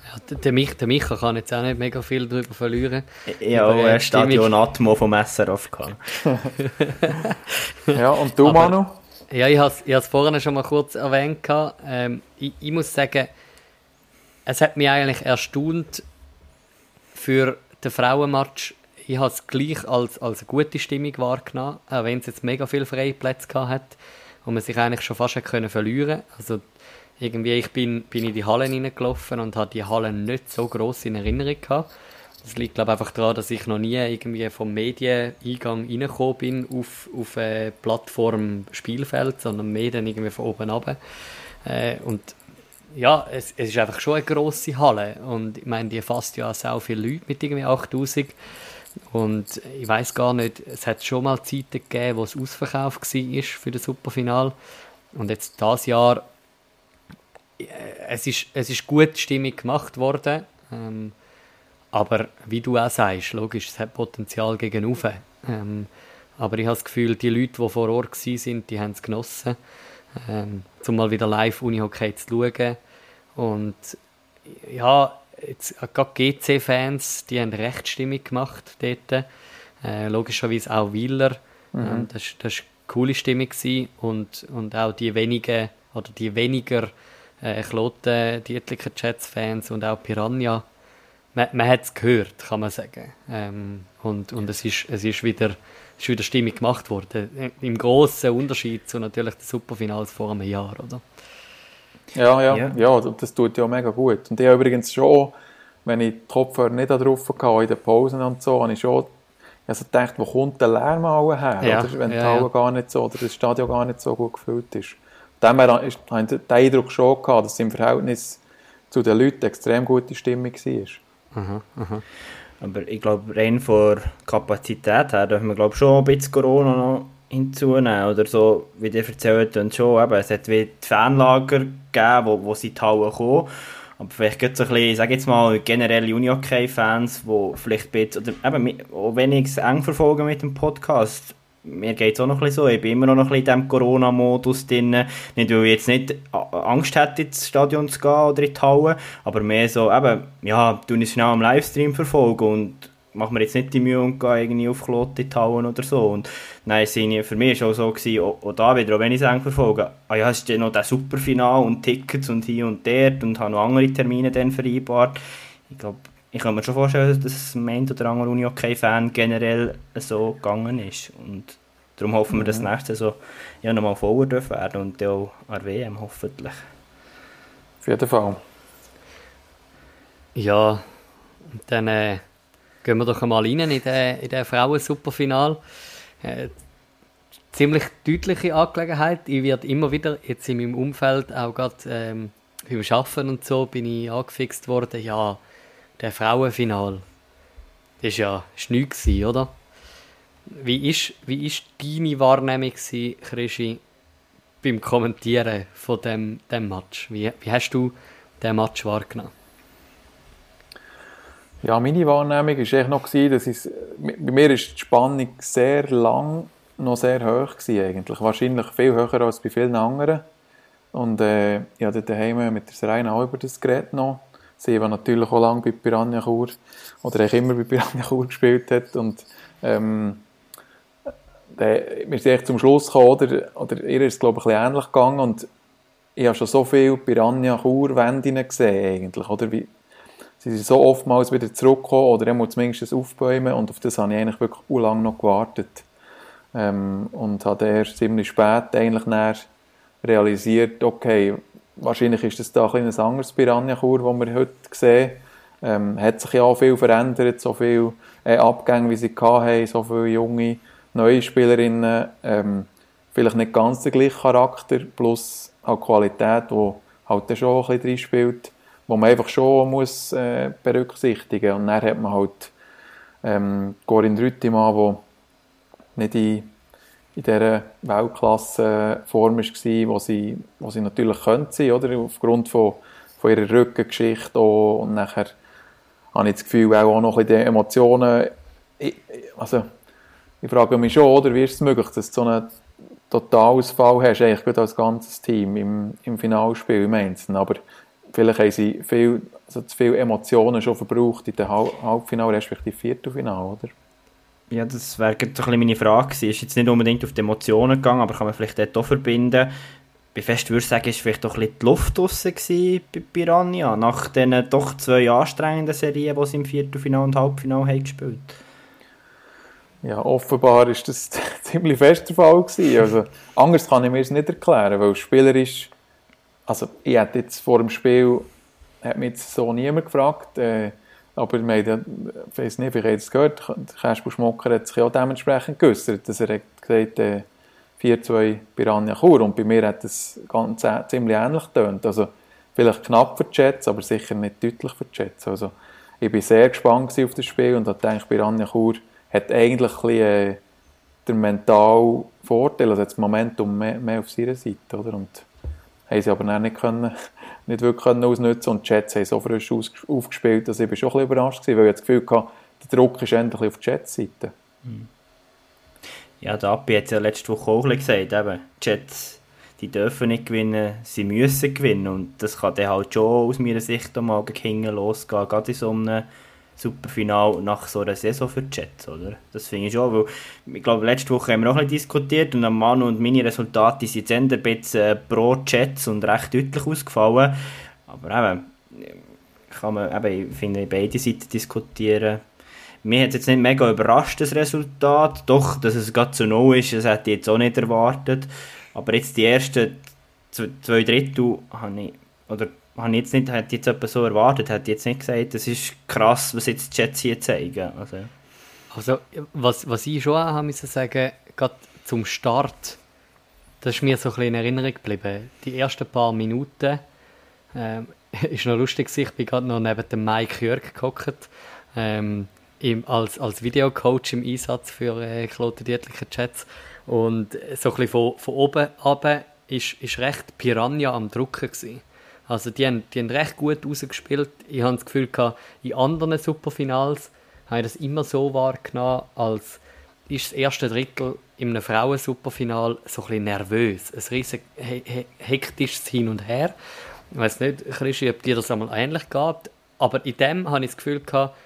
Ja, der, Mich, der Micha kann jetzt auch nicht mega viel darüber verlieren. Ja, auch ein Stadion Atmo vom SRF gehabt. ja, und du, Aber, Manu? Ja, ich habe es vorhin schon mal kurz erwähnt. Ähm, ich, ich muss sagen, es hat mich eigentlich erstaunt für den Frauenmatch ich habe es gleich als, als eine gute Stimmung wahrgenommen, auch wenn es jetzt mega viele freie Plätze hat und man sich eigentlich schon fast können verlieren Also irgendwie, ich bin, bin in die Hallen reingelaufen und hatte die Hallen nicht so groß in Erinnerung gehabt. Das liegt glaube einfach daran, dass ich noch nie irgendwie vom Medieneingang reingekommen bin auf, auf eine Plattform Spielfeld, sondern mehr dann irgendwie von oben ab. Äh, und ja, es, es ist einfach schon eine grosse Halle und ich meine, die fasst ja auch sehr viele Leute mit irgendwie 8000 und ich weiß gar nicht, es hat schon mal Zeiten gegeben, wo es ausverkauft war für das Superfinal. Und jetzt das Jahr, äh, es ist, es ist gut Stimmung gemacht worden. Ähm, aber wie du auch sagst, logisch, es hat Potenzial gegen ähm, Aber ich habe das Gefühl, die Leute, die vor Ort waren, die haben es genossen, ähm, um mal wieder live Unihockey zu schauen. Und ja, jetzt, äh, gerade GC-Fans, die haben recht Stimmung gemacht dort. Äh, logischerweise auch Wieler. Mhm. Ähm, das, das war eine coole Stimmung gewesen. und, und auch die wenigen oder die weniger äh, Kloten, Dietliker Jets-Fans und auch Piranha. Man, man hat es gehört, kann man sagen. Ähm, und und es, ist, es ist wieder ist wieder Stimmung gemacht worden. Im grossen Unterschied zu natürlich den Superfinals vor einem Jahr, oder? Ja, ja, ja, ja, das tut ja mega gut. Und ich habe übrigens schon, wenn ich die Kopfhörer nicht drauf hatte, in den Pausen und so, habe ich schon also gedacht, wo kommt der Lärm alle her? Ja, oder? Wenn ja, die Halle ja. gar nicht so, oder das Stadion gar nicht so gut gefüllt ist. Dem habe ich den Eindruck schon gehabt, dass es im Verhältnis zu den Leuten extrem gute Stimmung war. Mhm, mhm. Aber ich glaube, rein von Kapazität her dürfen wir glaube schon ein bisschen Corona noch hinzunehmen oder so, wie die erzählt und schon, eben, es hat wie die Fanlager gegeben, wo, wo sie die Halle kommen. Aber vielleicht gibt es ein bisschen, ich sage jetzt mal, generell Unihockey-Fans, die vielleicht bisschen, oder eben, auch wenn ich es eng verfolge mit dem Podcast, mir geht es auch noch ein bisschen so, ich bin immer noch ein bisschen in diesem Corona-Modus drin, nicht weil ich jetzt nicht Angst hätte, ins Stadion zu gehen oder in die Halle, aber mehr so, eben, ja, du es schnell am Livestream verfolgen und mache mir jetzt nicht die Mühe und gehe irgendwie auf Klotte tauen oder so. Und nein, für mich war es auch so, gewesen, auch, auch da wieder, auch wenn ich es verfolge, ah ja, es ist ja noch das Superfinal und Tickets und hier und dort und habe noch andere Termine dann vereinbart. Ich glaube, ich kann mir schon vorstellen, dass es ein oder andere Uni-Hockey-Fan generell so gegangen ist. Und darum hoffen wir, dass mhm. nächste so ja, nochmal voller werden und auch an WM hoffentlich. Auf jeden Fall. Ja, dann äh, Gehen wir doch einmal rein in den, in den Frauen-Superfinal. Äh, ziemlich deutliche Angelegenheit. Ich werde immer wieder jetzt in meinem Umfeld, auch gerade ähm, beim Arbeiten und so, bin ich angefixt worden, ja, der Frauenfinal, das war ja nichts, oder? Wie ist, wie ist deine Wahrnehmung, Krischi, beim Kommentieren von dem, dem Match? Wie, wie hast du den Match wahrgenommen? Ja, meine Wahrnehmung war noch, dass ich, bei mir ist die Spannung sehr lang noch sehr hoch gewesen, eigentlich. Wahrscheinlich viel höher als bei vielen anderen. Und äh, ich habe daheim mit der Serena auch über das Gerät noch. Sie war natürlich auch lange bei Piranha Chur oder eigentlich immer bei Piranha Chur gespielt hat. Und ähm, der, wir sind echt zum Schluss gekommen, oder, oder ihr ist es glaube ich ein bisschen ähnlich gegangen und ich habe schon so viele Piranha Chur Wändinnen gesehen eigentlich, oder wie, sie sind so oftmals wieder zurückgekommen oder er muss zumindest aufbäumen und auf das habe ich eigentlich wirklich lange noch gewartet. Ähm, und habe erst ziemlich spät eigentlich realisiert, okay, wahrscheinlich ist das da ein, ein anderes Piranha-Kur, das wir heute sehen. Ähm, hat sich ja auch viel verändert, so viele äh, Abgänge, wie sie hatten, so viele junge, neue Spielerinnen, ähm, vielleicht nicht ganz der gleiche Charakter, plus auch Qualität, die halt schon ein bisschen spielt, wo man einfach schon muss äh, berücksichtigen und dann hat man halt ähm, Corinne Rüttimann, die nicht in, in dieser Weltklasse-Form war, wo sie, wo sie natürlich könnte sein, oder? aufgrund von, von ihrer Rückengeschichte auch. und nachher habe ich das Gefühl, auch noch ein bisschen die Emotionen, ich, also ich frage mich schon, oder, wie ist es möglich, dass du so einen Totalausfall hast, eigentlich gut als ganzes Team im, im Finalspiel, im Einzelnen, aber vielleicht haben sie viel, also zu viele Emotionen schon verbraucht in dem Halbfinale, respektive Viertelfinale, oder? Ja, das wäre ein bisschen meine Frage gewesen. Ist jetzt nicht unbedingt auf die Emotionen gegangen, aber kann man vielleicht dort auch verbinden. Bei fest würde ich sagen, ist vielleicht doch ein bisschen die Luft draussen bei Piranha, nach diesen doch zwei anstrengenden Serien, die sie im Viertelfinale und Halbfinale haben gespielt Ja, offenbar ist das ziemlich fest der Fall gewesen. Also, anders kann ich mir es nicht erklären, weil spielerisch also ich hätte jetzt vor dem Spiel, hat mich so niemand gefragt, äh, aber wir haben, ich weiß nicht, vielleicht es gehört, Kasper Schmocker hat sich auch dementsprechend geäußert, dass er hat gesagt äh, 4-2 Piranha Chur und bei mir hat es ganz ziemlich ähnlich getönt. Also vielleicht knapp für die Jets, aber sicher nicht deutlich für die Jets. Also ich war sehr gespannt auf das Spiel und habe gedacht, Piranha Chur hat eigentlich ein bisschen, äh, den mentalen Vorteil, also das Momentum mehr, mehr auf seiner Seite. Oder? Und haben sie aber nicht, können, nicht wirklich können ausnutzen und die Jets haben so frisch aufgespielt, dass ich schon ein bisschen überrascht war, weil ich das Gefühl hatte, der Druck ist endlich auf die Jets-Seite. Hm. Ja, der Appi hat es ja letzte Woche auch gesagt, eben, die Jets, die dürfen nicht gewinnen, sie müssen gewinnen und das kann dann halt schon aus meiner Sicht mal gegen losgehen, gerade in so einem Superfinal nach so einer Saison für die Jets, oder? Das finde ich schon, weil ich glaube, letzte Woche haben wir auch ein bisschen diskutiert und Manu und meine Resultate sind jetzt ein bisschen äh, pro Jets und recht deutlich ausgefallen. Aber eben, kann man eben, ich finde, beide Seiten diskutieren. Mir hat es jetzt nicht mega überrascht, das Resultat. Doch, dass es gerade so no ist, das hätte ich jetzt auch nicht erwartet. Aber jetzt die ersten zwei Drittel habe ich, oder habe ich jetzt nicht, hätte jetzt etwas so erwartet, hätte jetzt nicht gesagt, das ist krass, was jetzt die Jets hier zeigen. Also, also was, was ich schon haben müssen sagen, gerade zum Start, das ist mir so ein bisschen in Erinnerung geblieben. Die ersten paar Minuten ähm, ist noch lustig, ich bin gerade noch neben dem Mike Jörg gehockt, ähm, als, als Videocoach im Einsatz für äh, Kloten Dietlicher Jets und so ein bisschen von, von oben runter ist, ist recht Piranha am Drucken gewesen. Also die haben, die haben recht gut rausgespielt. Ich habe das Gefühl, gehabt, in anderen Superfinals habe ich das immer so wahrgenommen, als ist das erste Drittel in einem Frauen-Superfinal so ein bisschen nervös. Ein riesig he he hektisches Hin und Her. Ich weiß nicht, Christi, ob dir das einmal ähnlich geht, aber in dem habe ich das Gefühl, gehabt,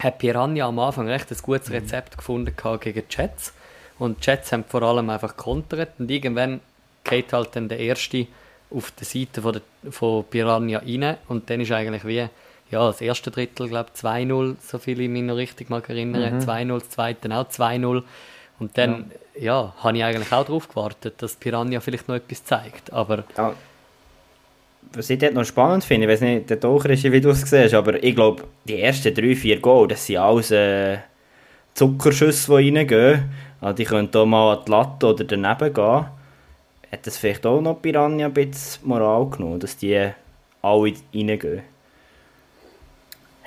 hat Piranha am Anfang recht ein gutes Rezept mhm. gefunden gegen die Jets. Und die Jets haben vor allem einfach kontert und irgendwann geht halt dann der erste auf der Seite von, der, von Piranha rein und dann ist eigentlich wie ja, das erste Drittel, glaube ich, 2-0, so viel ich mich noch richtig mag erinnern. Mhm. 2-0, das zweite auch 2-0. Und dann, ja. ja, habe ich eigentlich auch darauf gewartet, dass Piranha vielleicht noch etwas zeigt. Aber... Ja. Was ich dort noch spannend finde, ich weiß nicht, der Taucher ist, wie du es siehst, aber ich glaube, die ersten drei, vier Goal, das sind alles äh, Zuckerschüsse, die reingehen. Also die können hier mal an die Latte oder daneben gehen hat das vielleicht auch noch Piranha ein bisschen Moral genommen, dass die alle reingehen?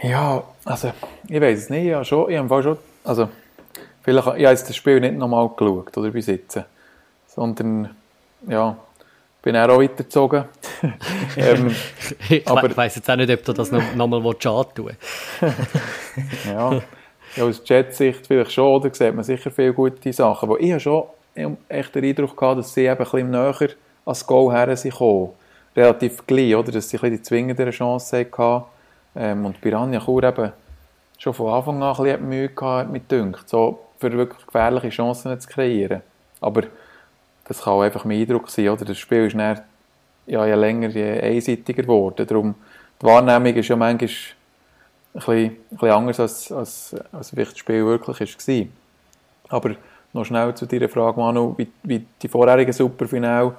Ja, also, ich weiß es nicht, ja, schon, ich habe schon, also, vielleicht, ich habe jetzt das Spiel nicht nochmal geschaut, oder besitzen, sondern, ja, bin auch weitergezogen. ähm, ich aber, weiss jetzt auch nicht, ob du das noch, noch mal antun ja, ja, aus Jet-Sicht vielleicht schon, oder? Sieht man sicher viele gute Sachen, aber ich habe schon echt den Eindruck gehabt, dass sie eben ein näher ans Goal her sind. Relativ gleich, oder? Dass sie die zwingendere Chance hatten. Ähm, und Piranha Chur eben schon von Anfang an ein Mühe gehabt, mit dünkt, so für wirklich gefährliche Chancen zu kreieren. Aber das kann auch einfach mein Eindruck sein, oder? Das Spiel ist dann, ja, je länger, je einseitiger geworden. Darum, die Wahrnehmung ist ja manchmal ein bisschen, ein bisschen anders, als, als, als das Spiel wirklich war. Aber noch schnell zu deiner Frage, Manu, wie, wie die vorherigen Superfinale.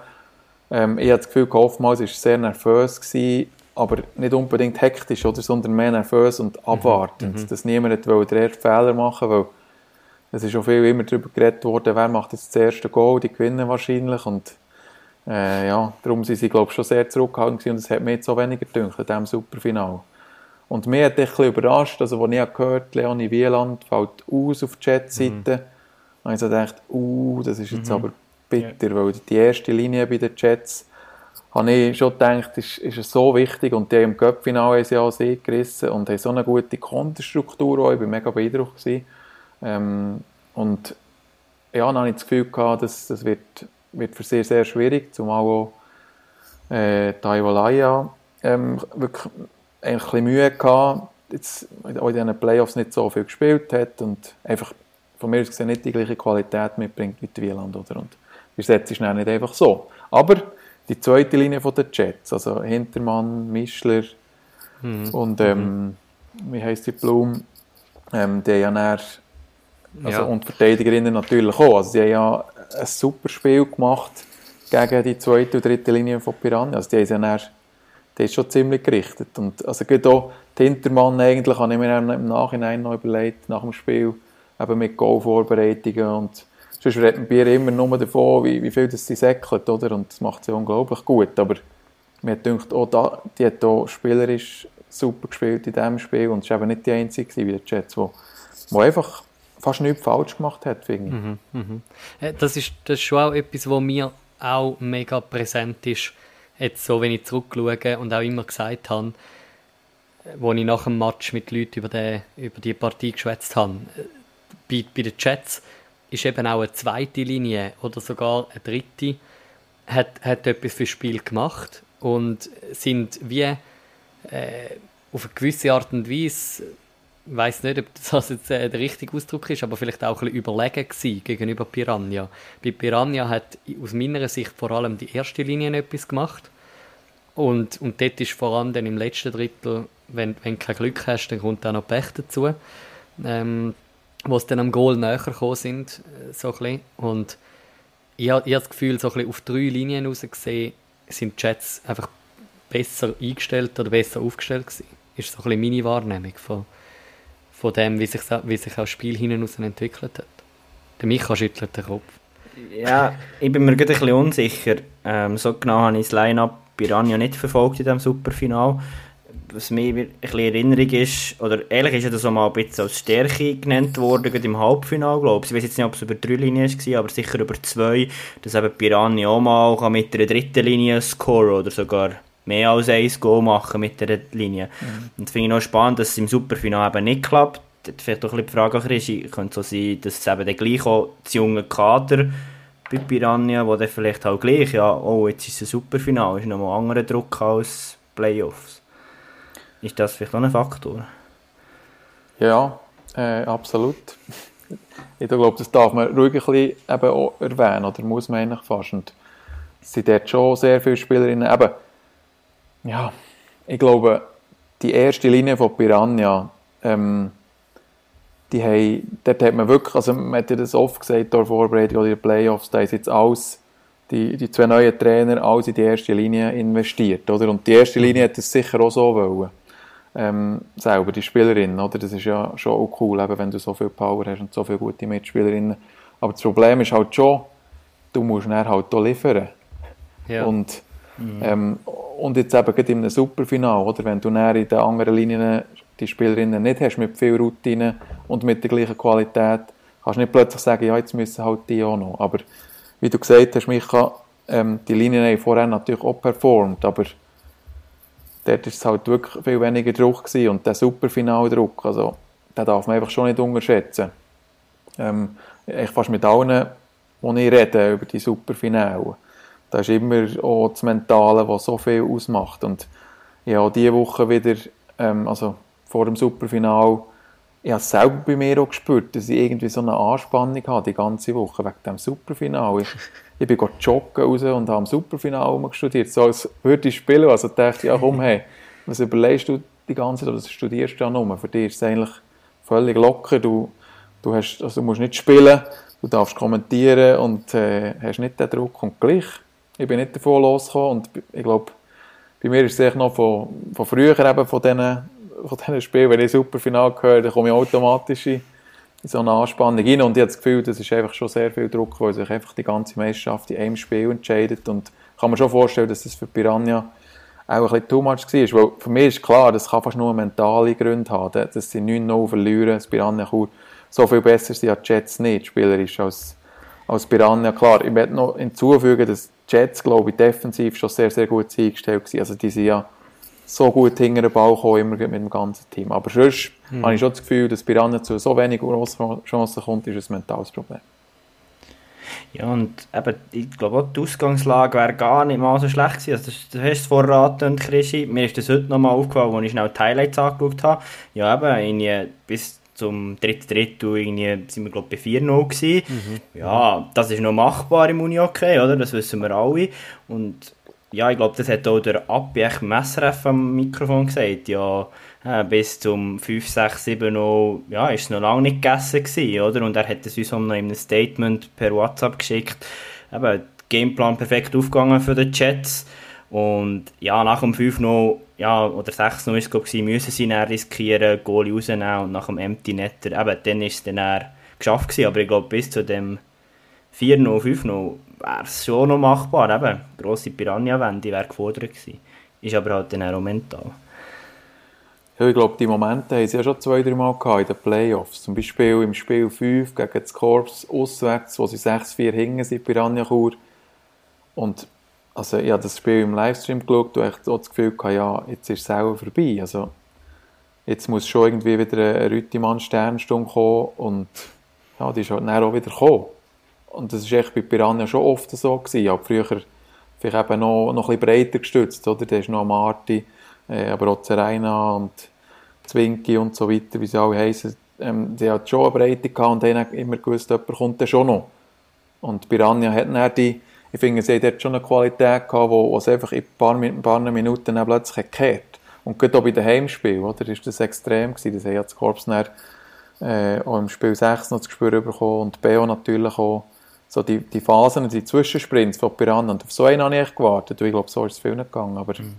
Ähm, ich habe das Gefühl, oftmals war es sehr nervös, gewesen, aber nicht unbedingt hektisch, oder, sondern mehr nervös und mhm. abwartend. Mhm. Dass niemand den ersten Fehler machen weil es ist schon viel immer darüber geredet worden, wer macht jetzt das erste Goal, die gewinnen wahrscheinlich. Und Äh, ja, darum sind sie, glaube ich, schon sehr zurückgehalten und es hat mir jetzt so weniger gedacht in diesem Superfinal. Und mir hat dich ein überrascht, also als ich gehört Leonie Wieland fällt aus auf die Chat-Seite, mhm. Habe ich so gedacht, uh, das ist jetzt mhm. aber bitter, weil die erste Linie bei den Jets, habe ich schon gedacht, ist, ist es so wichtig und die haben im Cup-Finale haben sie auch Sieg gerissen und haben so eine gute Konterstruktur auch, ich war mega beeindruckt. Ähm, und ja, dann habe ich das Gefühl gehabt, dass das wird, wird für sie sehr schwierig, zumal auch äh, Taiwalaya ähm, wirklich ein bisschen Mühe gehabt, jetzt auch in diesen Playoffs nicht so viel gespielt hat und einfach von mir aus gesehen nicht die gleiche Qualität mitbringt wie die Wieland. Oder? Und wir setzen es nicht einfach so. Aber die zweite Linie der Jets, also Hintermann, Mischler mhm. und ähm, wie heisst die Blum, ähm, die ja dann, also ja. und Verteidigerinnen natürlich auch. Also die haben ja ein super Spiel gemacht gegen die zweite und dritte Linie von Piranha. Also die haben ja dann der ist schon ziemlich gerichtet. Und also geht auch die Hintermann eigentlich, habe ich mir im Nachhinein noch überlegt, nach dem Spiel, eben mit Goal-Vorbereitungen und sonst reden wir immer nur davon, wie, wie viel das sie säckelt, oder? Und das macht sie unglaublich gut, aber mir denkt auch da, die hat auch spielerisch super gespielt in diesem Spiel und es war eben nicht die einzige wie der Jets, wo, wo einfach fast nichts falsch gemacht hat, finde. Mhm, mhm. Äh, das, ist, das ist schon auch etwas, was mir auch mega präsent ist, jetzt so, wenn ich zurückschaue und auch immer gesagt habe, wo ich nach dem Match mit Leuten über die, über die Partie geschwätzt habe, bei, bei den Chats ist eben auch eine zweite Linie oder sogar eine dritte, hat, hat etwas fürs Spiel gemacht und sind wie äh, auf eine gewisse Art und Weise ich weiß nicht, ob das jetzt äh, der richtige Ausdruck ist, aber vielleicht auch ein bisschen überlegen gewesen gegenüber Piranha. Bei Piranha hat aus meiner Sicht vor allem die erste Linie etwas gemacht. Und, und dort ist vor allem dann im letzten Drittel, wenn, wenn du kein Glück hast, dann kommt auch noch Pech dazu. Ähm, wo es dann am Goal näher gekommen sind, äh, so ein. Und ich, ich habe das Gefühl, so ein bisschen auf drei Linien raus gesehen, sind die Jets einfach besser eingestellt oder besser aufgestellt gewesen. Ist so ein bisschen meine Wahrnehmung von, von dem, wie sich, wie sich auch das Spiel hinaus entwickelt hat. Der Micha schüttelt den Kopf. Ja, ich bin mir gerade ein bisschen unsicher. Ähm, so genau habe ich das Line-Up Piranha nicht verfolgt in diesem Superfinal. Was mir ein bisschen Erinnerung ist, oder ehrlich ist ja das auch mal ein bisschen als Stärke genannt worden, gerade im Halbfinale, glaube ich. Ich weiß jetzt nicht, ob es über drei Linien war, aber sicher über zwei, dass eben Piranha auch mal mit einer dritten Linie scoren oder sogar mehr als ein Goal machen mit der Linie. Mhm. Und finde ich noch spannend, dass es im Superfinale eben nicht klappt. Vielleicht auch ein bisschen die Frage, Christi, könnte so sein, dass es eben dann gleich auch das junge Kader bei Piranha, wo dann vielleicht auch gleich, ja, oh, jetzt ist es ein Superfinale, ist nochmal ein anderer Druck als Playoffs. Ist das vielleicht auch ein Faktor? Ja, äh, absolut. Ich glaube, das darf man ruhig ein bisschen eben auch erwähnen, oder muss man eigentlich fast. Und es sind dort schon sehr viele Spielerinnen, eben, ja, ich glaube, die erste Linie von Piranha, ähm, die haben, dort hat man wirklich, also man hat ja das oft gesagt, der Vorbereitung oder in den Playoffs, da ist jetzt alles, die, die zwei neuen Trainer, alles in die erste Linie investiert, oder? Und die erste. Linie hat es sicher auch so wollen. Ähm, selber, die Spielerinnen, oder? Das ist ja schon auch cool, eben, wenn du so viel Power hast und so viele gute Mitspielerinnen. Aber das Problem ist halt schon, du musst dann halt auch liefern. Ja. Und, mhm. ähm, und jetzt eben gerade in einem Superfinal, oder? Wenn du dann in den anderen Linien die Spielerinnen nicht hast mit viel Routine und mit der gleichen Qualität, kannst du nicht plötzlich sagen, ja, jetzt müssen halt die auch noch. Aber wie du gesagt hast, Micha, ähm, die Linien haben vorher natürlich auch performt, aber dort war es halt wirklich viel weniger Druck gewesen und der Superfinaldruck, also den darf man einfach schon nicht unterschätzen. Ähm, ich fast mit allen, die ich rede über die Superfinale, da ist immer auch das Mentale, was so viel ausmacht und ich habe diese Woche wieder, ähm, also vor dem Superfinal, ich habe es selber bei mir auch gespürt, dass ich irgendwie so eine Anspannung habe, die ganze Woche, wegen dem Superfinal. Ich, bin joggen raus und habe am Superfinal studiert, so als würde ich spielen. Also dachte ich, ja komm, hey, was überlegst du die ganze Zeit, oder studierst du ja nur? Für dich ist es eigentlich völlig locker, du, du, hast, also du musst nicht spielen, du darfst kommentieren und äh, hast nicht den Druck und gleich. Ich bin nicht davon losgekommen und ich glaube, bei mir ist es noch von, von früher eben, von diesen von Spielen, wenn ich Superfinal höre, dann komme ich automatisch in so eine Anspannung rein und ich habe das Gefühl, das ist einfach schon sehr viel Druck, weil sich einfach die ganze Meisterschaft in einem Spiel entscheidet und kann man schon vorstellen, dass das für Piranha auch ein bisschen too much war. Weil für mich ist klar, das kann fast nur mentale Gründe haben, dass sie 9-0 verlieren, das Piranha Chur so viel besser sind als Jets nicht, spielerisch als, als Piranha. Klar, ich möchte noch hinzufügen, dass Jets, glaube ich, defensiv schon sehr, sehr gut eingestellt waren. Also die sind ja so gut hinter den Ball gekommen, immer mit dem ganzen Team. Aber sonst hm. habe ich schon das Gefühl, dass Piranha zu so wenig grossen Chancen kommt, ist ein mentales Problem. Ja, und eben, ich glaube auch, die Ausgangslage wäre gar nicht mal so schlecht gewesen. Also, du hast es vorher Krischi. Mir ist das heute nochmal aufgefallen, als ich schnell die Highlights angeschaut habe. Ja, eben, irgendwie bis zum dritten Drittel irgendwie sind wir, glaube ich, bei 4-0 gewesen. Mhm. Ja, das ist noch machbar im Uni-Hockey, oder? Das wissen wir alle. Und ja, ich glaube, das hat auch der Abbi Messeref am Mikrofon gesagt. Ja, äh, bis zum 5, 6, 7 0, ja, ist es noch lange nicht gegessen gewesen, oder? Und er hat es uns auch noch in einem Statement per WhatsApp geschickt. Eben, Gameplan perfekt aufgegangen für die Jets. Und ja, nach dem 5-0 ja, oder 6-0 ist es, müssen sie dann riskieren, Goalie rausnehmen und nach dem Empty Netter, eben, dann ist es dann geschafft gewesen. Aber ich glaube, bis zu dem 4-0, 5-0 wäre es schon noch machbar. Eben, grosse Piranha-Wende wäre gefordert gewesen. Ist aber halt dann auch mental. Ja, ich glaube, die Momente haben sie ja schon zwei, drei Mal gehabt in den Playoffs. Zum Beispiel im Spiel 5 gegen das Korps auswärts, wo sie 6-4 hingen sind, Piranha Chur. Und also, ich habe das Spiel im Livestream geschaut und ich das Gefühl gehabt, ja, jetzt ist es auch vorbei. Also, jetzt muss schon irgendwie wieder eine Rüttimann-Sternstunde kommen und ja, die ist halt dann auch wieder gekommen. Und das war bei Piranha schon oft so. Gewesen. Habe früher vielleicht eben noch, noch ein bisschen breiter gestützt, oder? Da ist noch Marti, äh, aber auch Zeraina und Zwinki und so weiter, wie sie alle heißen. Ähm, die hat schon eine Breite gehabt und haben immer gewusst, jemand kommt dann schon noch. Und Piranha hat dann die, ich finde, sie hat schon eine Qualität gehabt, wo, wo es einfach in ein paar, ein paar Minuten dann plötzlich gekehrt. Und gerade auch bei den Heimspielen, oder, ist das extrem gewesen. Das hat ja das Korps dann, äh, auch im Spiel 6 noch zu spüren bekommen und Beo natürlich auch so die, die Phasen, die Zwischensprints von Piranha. Und auf so einen habe ich gewartet. ich glaube, so ist es viel nicht gegangen. Aber mhm.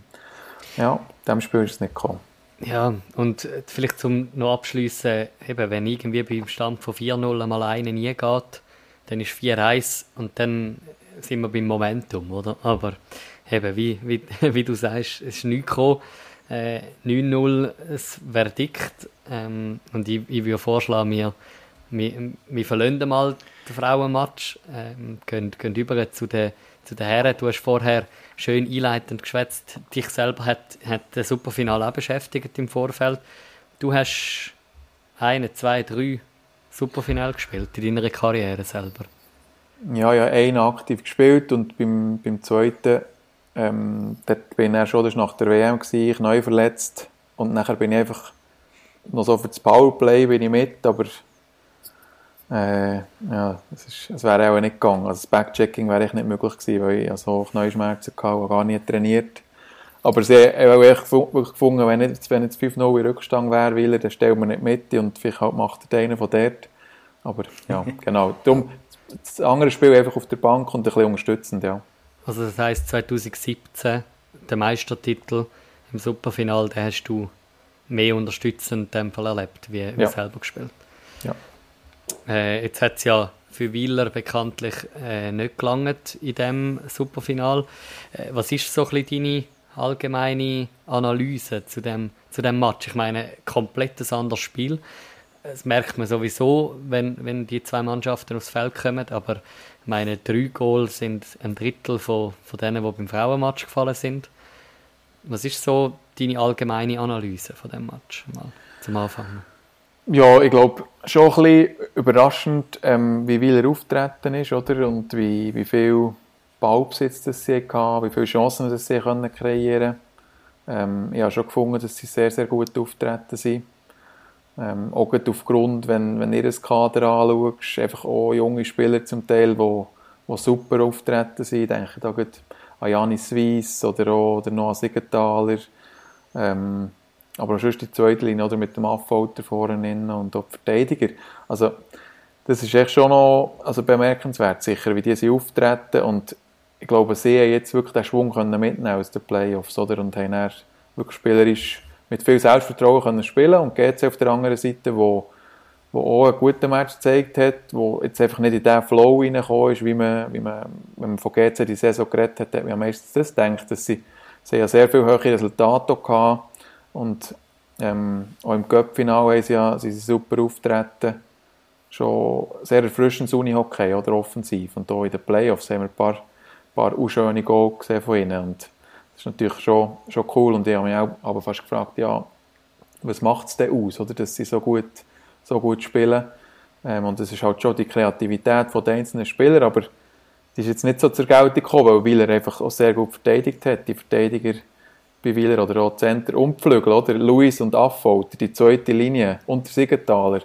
ja, diesem Spiel ist es nicht gekommen. Ja, und vielleicht zum noch abschließen, eben, wenn irgendwie beim Stand von 4-0 mal nie geht, dann ist 4-1 und dann sind wir beim Momentum, oder? Aber eben, wie, wie, wie du sagst, es ist nichts gekommen. Äh, 9-0 das Verdikt. Ähm, und ich, ich würde vorschlagen, wir, wir, wir verlassen mal den Frauenmatch, ähm, gehen, gehen über zu den, zu den Herren. Du hast vorher schön einleitend geschwätzt. Dich selber hat, hat das Superfinale auch beschäftigt im Vorfeld. Du hast eine, zwei, drei Superfinale gespielt in deiner Karriere selber. Ja, ja, einen aktiv gespielt und beim, beim zweiten, ähm, dort bin ich schon, das nach der WM, gewesen, ich neu verletzt und nachher bin ich einfach noch so für das Powerplay bin ich mit, aber äh, ja, es, es wäre auch nicht gegangen. Also das Backchecking wäre echt nicht möglich gewesen, weil ich also Schmerzen hatte und gar nicht trainiert. Aber sie haben auch wirklich gefunden, wenn jetzt, wenn jetzt 5-0 in Rückstand wäre, will er, dann stellen wir nicht mit und vielleicht halt macht er einen von dort. Aber ja, genau. Darum, das andere Spiel einfach auf der Bank und ein bisschen unterstützend, ja. Also das heisst 2017, der Meistertitel im Superfinal, den hast du mehr unterstützend in dem Fall erlebt, wie, wie ja. selber gespielt. Ja. Äh, jetzt hat es ja für Wieler bekanntlich äh, nicht gelangt in dem Superfinal. Äh, was ist so ein deine allgemeine Analyse zu dem, zu dem Match? Ich meine, komplettes anderes Spiel. Das merkt man sowieso, wenn, wenn die zwei Mannschaften aufs Feld kommen, aber meine drei Goals sind ein Drittel von, von denen, die beim Frauenmatch gefallen sind. Was ist so deine allgemeine Analyse von dem Match mal zum Anfang? Ja, ich glaube, schon ein bisschen überraschend, ähm, wie Wieler auftreten ist, oder? Und wie, wie viel Ballbesitz das sie hatten, wie viele Chancen das sie können kreieren ähm, Ich habe schon gefunden, dass sie sehr, sehr gut auftreten sind. Ähm, auch aufgrund, wenn, wenn ihr das Kader anschaust, einfach auch junge Spieler zum Teil, die, die super auftreten sind. Ich denke da an Janis Weiss oder auch oder Noah Siegenthaler. Ähm, aber sonst die zweite Linie oder mit dem Affolter vorne und auch die Verteidiger. Also, das ist echt schon noch also bemerkenswert, sicher, wie die sie auftreten. Und ich glaube, sie haben jetzt wirklich den Schwung können mitnehmen aus den Playoffs oder? und haben dann wirklich spielerisch mit viel Selbstvertrauen können spielen Und GC auf der anderen Seite, wo, der auch einen guten Match gezeigt hat, der jetzt einfach nicht in diesen Flow reingekommen ist, wie man, wie man, wenn man von GC die Saison geredet hat, hat man meistens das gedacht, dass sie, sie ja sehr viele höhere Resultate hatten und ähm, auch im Cup-Final haben sie ja sie super auftreten. Schon sehr erfrischendes Unihockey oder offensiv. Und hier in den Playoffs haben wir ein paar, paar unschöne Goals gesehen von ihnen. Und das ist natürlich schon, schon cool. Und ich habe mich auch aber fast gefragt, ja, was macht es denn aus, oder, dass sie so gut, so gut spielen. Ähm, und das ist halt schon die Kreativität der einzelnen Spieler, aber die ist jetzt nicht so zur Geltung gekommen, weil Wieler einfach auch sehr gut verteidigt hat. Die Verteidiger bei Wieler oder auch Center und oder? Luis und Affolter, die zweite Linie und der Siegenthaler.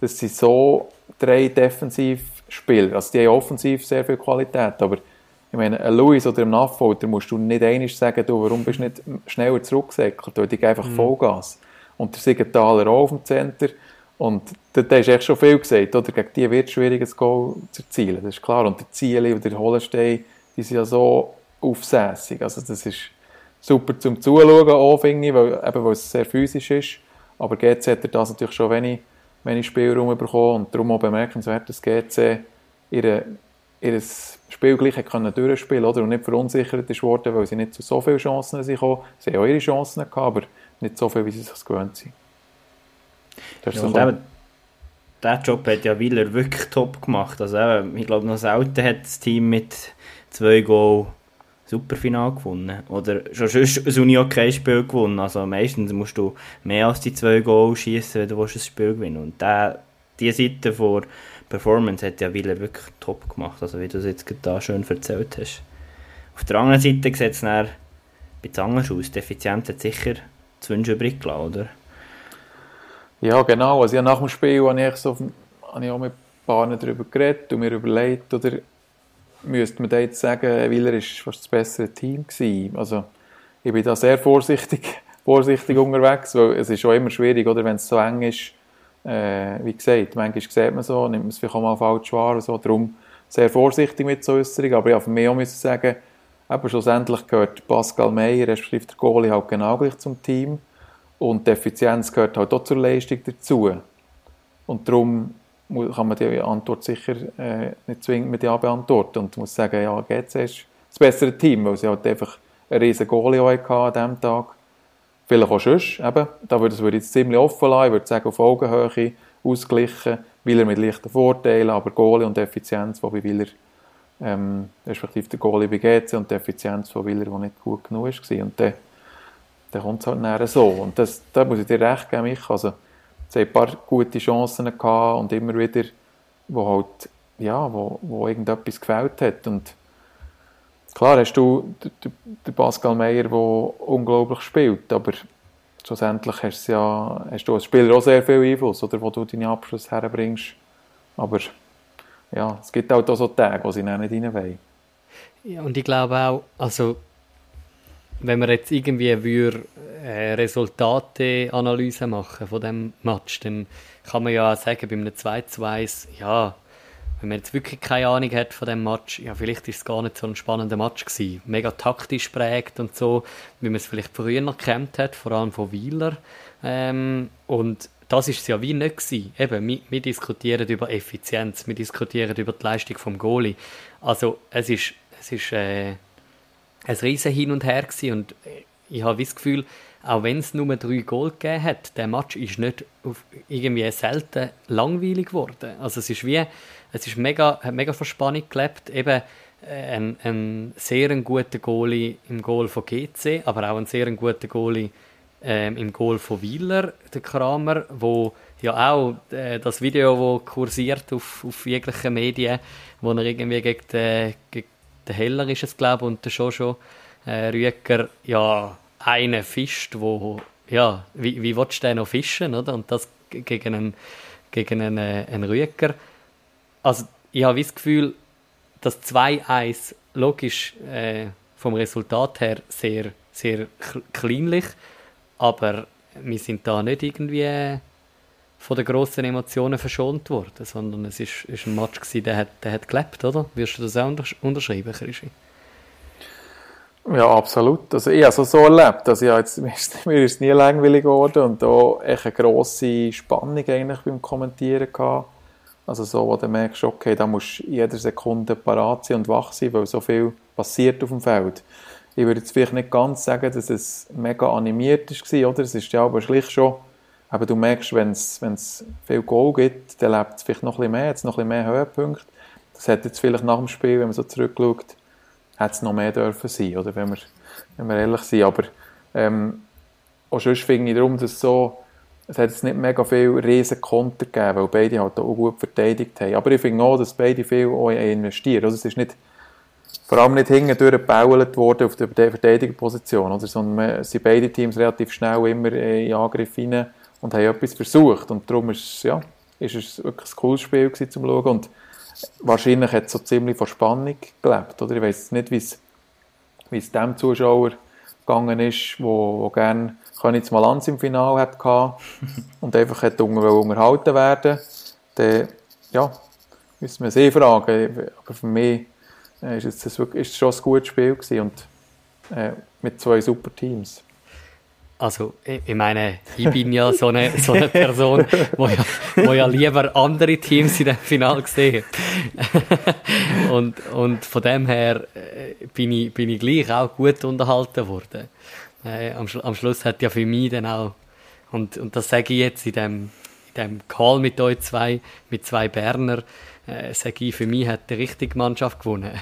Das sind so drei Defensivspieler. Also die haben offensiv sehr viel Qualität, aber ich meine, ein Luis oder ein Affolter musst du nicht einig sagen, du, warum bist du nicht schneller zurückgesäckelt, weil die einfach mhm. Vollgas. Und der Siegenthaler auch auf dem Center. Und da hast du echt schon viel gesagt, oder? Gegen die wird es schwierig, ein Goal zu erzielen, das ist klar. Und der Ziele und der Holenstein, die sind ja so aufsässig. Also das ist super zum Zuschauen auch, finde ich, weil, eben, weil es sehr physisch ist. Aber GC hat er das natürlich schon wenig, wenig Spielraum bekommen und darum auch bemerkenswert, dass GC ihre, ihr Spiel gleich können durchspielen oder? und nicht verunsichert ist worden, weil sie nicht zu so viele Chancen sind gekommen. Sie haben auch ihre Chancen gehabt, aber nicht so viel, wie sie sich gewöhnt sind. Das ja, so eben, der Job hat ja Wieler wirklich top gemacht. Also eben, ich glaube, noch selten hat das Team mit zwei Goal Superfinal gewonnen. Oder schon sonst ein Uni-Hockey-Spiel gewonnen. Also meistens musst du mehr als die zwei Goals schießen, wenn du ein Spiel gewinnen Und der, diese Seite von Performance hat ja Wieler wirklich top gemacht. Also wie du es jetzt da schön erzählt hast. Auf der anderen Seite sieht es dann bisschen anders aus. Die Effizienz hat sicher zu wünschen übrig gelassen, oder? Ja, genau. Also ja, nach dem Spiel habe ich, so, habe ich auch mit paar darüber geredet und mir überlegt, oder müsste man da jetzt sagen, Wieler war fast das bessere Team gewesen. Also ich bin da sehr vorsichtig, vorsichtig unterwegs, weil es ist schon immer schwierig, oder, wenn es so eng ist. Äh, wie gesagt, manchmal sieht man so, nimmt man es vielleicht auch mal falsch wahr, so. darum sehr vorsichtig mit so Äußerungen, aber ich für mich auch sagen, eben schlussendlich gehört Pascal Meyer, respektive der Goalie, halt genau gleich zum Team und die Effizienz gehört halt auch zur Leistung dazu. Und darum kann man die Antwort sicher äh, nicht zwingend mit Ja beantworten und muss sagen, ja, GC ist das bessere Team, weil sie halt einfach einen riesen Goalie an diesem Tag. Vielleicht auch sonst, eben. Da würde ich jetzt ziemlich offen lassen. Ich würde sagen, auf Augenhöhe ausgleichen. Wieler mit leichten Vorteilen, aber Goalie und Effizienz, die bei Wieler, ähm, respektive der Goalie bei GC und die Effizienz von Wieler, die nicht gut genug war. Und dann, dann kommt es halt näher so. Und das, da muss ich dir recht geben, mich. Also, sie ein paar gute Chancen gehabt und immer wieder, wo halt, ja, wo, wo irgendetwas gefällt hat. Und klar hast du den Pascal Meyer, der unglaublich spielt, aber schlussendlich hast, ja, hast du als Spieler auch sehr viel Einfluss, oder, wo du deine Abschluss herbringst. Aber ja, es gibt halt auch so Tage, wo sie nicht rein wollen. Ja, und ich glaube auch, also wenn man jetzt irgendwie würde, äh, Resultateanalyse machen von dem Match, dann kann man ja sagen, bei einem 2-2, ja, wenn man jetzt wirklich keine Ahnung hat von dem Match, ja, vielleicht ist es gar nicht so ein spannender Match gewesen. Mega taktisch prägt und so, wie man es vielleicht früher noch gekämpft hat, vor allem von Wieler. Ähm, und das ist es ja wie nicht gewesen. Eben, wir, wir, diskutieren über Effizienz, wir diskutieren über die Leistung vom Goalie. Also, es ist, es ist, äh, ein riesen Hin und Her gewesen und ich habe das Gefühl, auch wenn es nur drei Goal gegeben hat, der Match ist nicht auf irgendwie selten langweilig geworden. Also es ist wie, es ist mega, hat mega Verspannung gelebt, eben äh, ein, ein sehr guter Goalie im Goal von GC, aber auch ein sehr guter Goalie ähm, im Goal von Wieler, der Kramer, wo ja auch äh, das Video, wo kursiert auf, auf jeglichen Medien, wo er irgendwie gegen, den, gegen der Heller ist es, glaube ich, und der Jojo äh, Rüeger, ja, einen fischt, wo, ja, wie, wie willst du den noch fischen, oder? Und das gegen einen, gegen einen, äh, einen Rüeger. Also, ich habe das Gefühl, dass 2-1 logisch äh, vom Resultat her sehr, sehr kleinlich, aber wir sind da nicht irgendwie von den grossen Emotionen verschont worden, sondern es ist, ist ein Match gewesen, der hat, der hat gelebt, oder? Wirst du das auch unterschreiben, Krischi? Ja, absolut. Also ich habe es so erlebt. Also ja, jetzt, mir ist es nie langweilig geworden und da echt eine grosse Spannung eigentlich beim Kommentieren gehabt. Also so, wo du merkst, okay, da musst du jede Sekunde parat sein und wach sein, weil so viel passiert auf dem Feld. Ich würde jetzt vielleicht nicht ganz sagen, dass es mega animiert war, oder? Es ist ja aber schlicht schon, aber du merkst, wenn es viel Goal gibt, dann lebt es vielleicht noch ein bisschen mehr, jetzt noch ein bisschen mehr Höhepunkte. Das hätte jetzt vielleicht nach dem Spiel, wenn man so zurückschaut, hätte es noch mehr dürfen sein, oder? Wenn wir, wenn wir ehrlich sind. Aber ähm, auch sonst finde ich darum, dass so es hat jetzt nicht mega viel riesen Konter gegeben, weil beide halt auch gut verteidigt haben. Aber ich finde auch, dass beide viel auch investieren. Also es ist nicht, vor allem nicht hinten durchgebaut worden auf der Verteidigerposition, oder? sondern sind beide Teams relativ schnell immer in Angriff rein und haben etwas versucht. Und darum ist es, ja, ist es wirklich ein cooles Spiel gewesen, zum Schauen. Und wahrscheinlich hat es so ziemlich von Spannung gelebt. Oder? Ich weiß nicht, wie es, wie es dem Zuschauer gegangen ist, wo, wo gerne Königs Malanz im Finale hatte und einfach hätte unterhalten werden, dann, ja, müssen wir sie fragen. Aber für mich äh, ist es, wirklich, ist es schon ein gutes Spiel gewesen und äh, mit zwei super Teams. Also, ich meine, ich bin ja so eine, so eine Person, die ja, wo ja lieber andere Teams in dem Finale gesehen und, und von dem her äh, bin ich, bin ich gleich auch gut unterhalten worden äh, am, am, Schluss hat ja für mich dann auch, und, und das sage ich jetzt in dem, in dem Call mit euch zwei, mit zwei Berner, äh, sage ich, für mich hat die richtige Mannschaft gewonnen.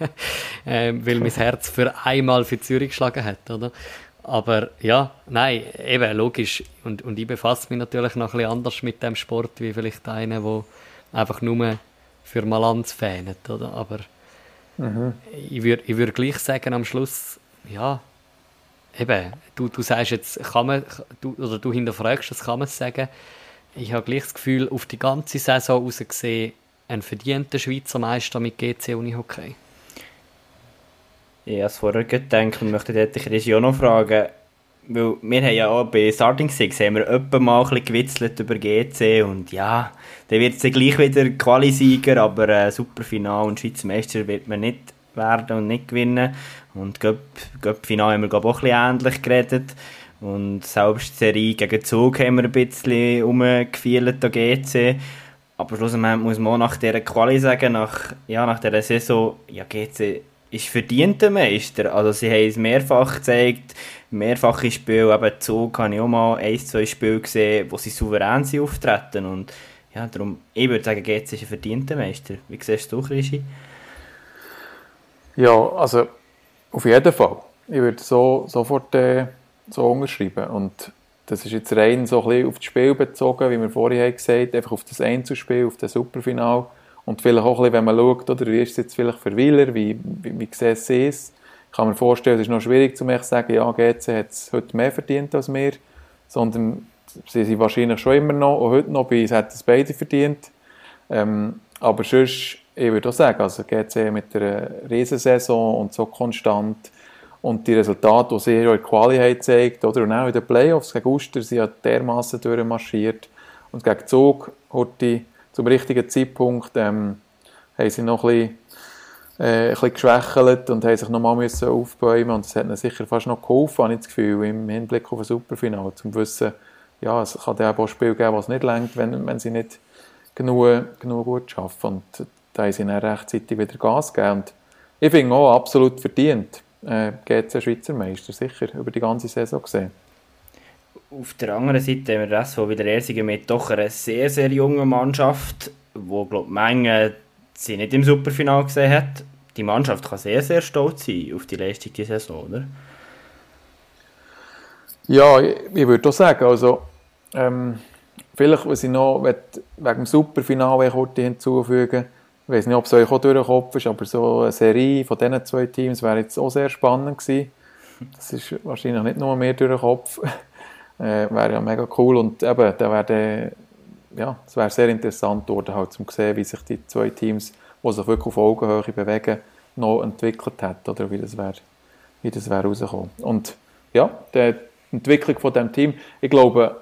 äh, weil mein Herz für einmal für Zürich geschlagen hat, oder? Aber ja, nein, eben, logisch. Und, und ich befasse mich natürlich noch ein bisschen anders mit dem Sport, wie vielleicht einer, der einfach nur für Malanz fähnet, oder? Aber mhm. ich würde ich würd gleich sagen, am Schluss, ja, eben, du, du sagst jetzt, kann man, du, oder du hinterfragst, das kann man sagen. Ich habe gleich das Gefühl, auf die ganze Saison raus gesehen, ein verdienter Schweizer Meister mit GC Unihockey. Ich habe es vorher gedacht und möchte dort Chris auch noch fragen, weil wir haben ja auch bei Starting Six haben wir öppe mal ein bisschen gewitzelt über GC und ja, dann wird es dann gleich wieder Qualisieger, aber äh, Superfinal und Schweizer Meister wird man nicht werden und nicht gewinnen. Und Göpp-Final haben wir glaub, auch ein bisschen ähnlich geredet. Und selbst die Serie gegen Zug haben wir ein bisschen umgefeilt an GC. Aber schlussendlich muss man auch nach dieser Quali sagen, nach, ja, nach dieser Saison, ja, GC ist verdienter Meister. Also sie haben es mehrfach gezeigt, mehrfache Spiele, eben Zug habe ich auch mal ein, zwei Spiele gesehen, wo sie souverän sind auftreten. Und ja, darum, ich würde sagen, GC ist ein verdienter Meister. Wie siehst du, Krischi? Ja, also auf jeden Fall. Ich würde so sofort äh, so unterschreiben. Und das ist jetzt rein so ein bisschen auf das Spiel bezogen, wie wir vorhin haben gesagt einfach auf das Einzelspiel, auf das Superfinal. Und vielleicht auch ein bisschen, wenn man schaut, oder? Wie ist es jetzt vielleicht für Wieler, wie, wie, wie sieht es? Ist. Ich kann mir vorstellen, es ist noch schwierig zu mir zu sagen, ja, GC hat es heute mehr verdient als wir, sondern sie sind wahrscheinlich schon immer noch, und heute noch, bei uns hat es beide verdient. Ähm, aber sonst ich würde auch sagen, also GC mit einer Riesensaison und so konstant. Und die Resultate, die sie in der Quali haben gezeigt, oder? Und auch in den Playoffs gegen Uster, sie hat dermaßen durchmarschiert. Und gegen Zug heute zum richtigen Zeitpunkt ähm, haben sie noch ein bisschen, äh, ein bisschen geschwächelt und haben sich nochmal müssen aufbäumen und das hat ihnen sicher fast noch geholfen, habe ich das Gefühl, im Hinblick auf ein Superfinale, zum wissen, ja, es kann ja auch Spiel geben, was nicht längt, wenn, wenn sie nicht genug, genug gut arbeiten. Und da haben sie dann rechtzeitig wieder Gas gegeben. Und ich finde auch absolut verdient, äh, GC Schweizer Meister, sicher, über die ganze Saison gesehen. Auf der anderen Seite haben wir das so wieder Ersingen mit doch einer sehr, sehr jungen Mannschaft, wo, glaube Menge sie nicht im Superfinal gesehen hat. Die Mannschaft kann sehr, sehr stolz sein auf die Leistung dieser Saison, oder? Ja, ich, ich würde auch sagen, also ähm, vielleicht, was ich noch wegen dem Superfinale kurz hinzufügen ich weiß nicht, ob es euch auch durch den Kopf ist, aber so eine Serie von diesen zwei Teams wäre jetzt auch sehr spannend gewesen. Das ist wahrscheinlich nicht nur mehr durch den Kopf. Äh, wäre ja mega cool und eben, da wäre ja, es wäre sehr interessant dort halt zum sehen, wie sich die zwei Teams, die sich wirklich auf Augenhöhe bewegen, noch entwickelt hat oder wie das wäre, wie das wäre rausgekommen. Und ja, die Entwicklung von dem Team, ich glaube,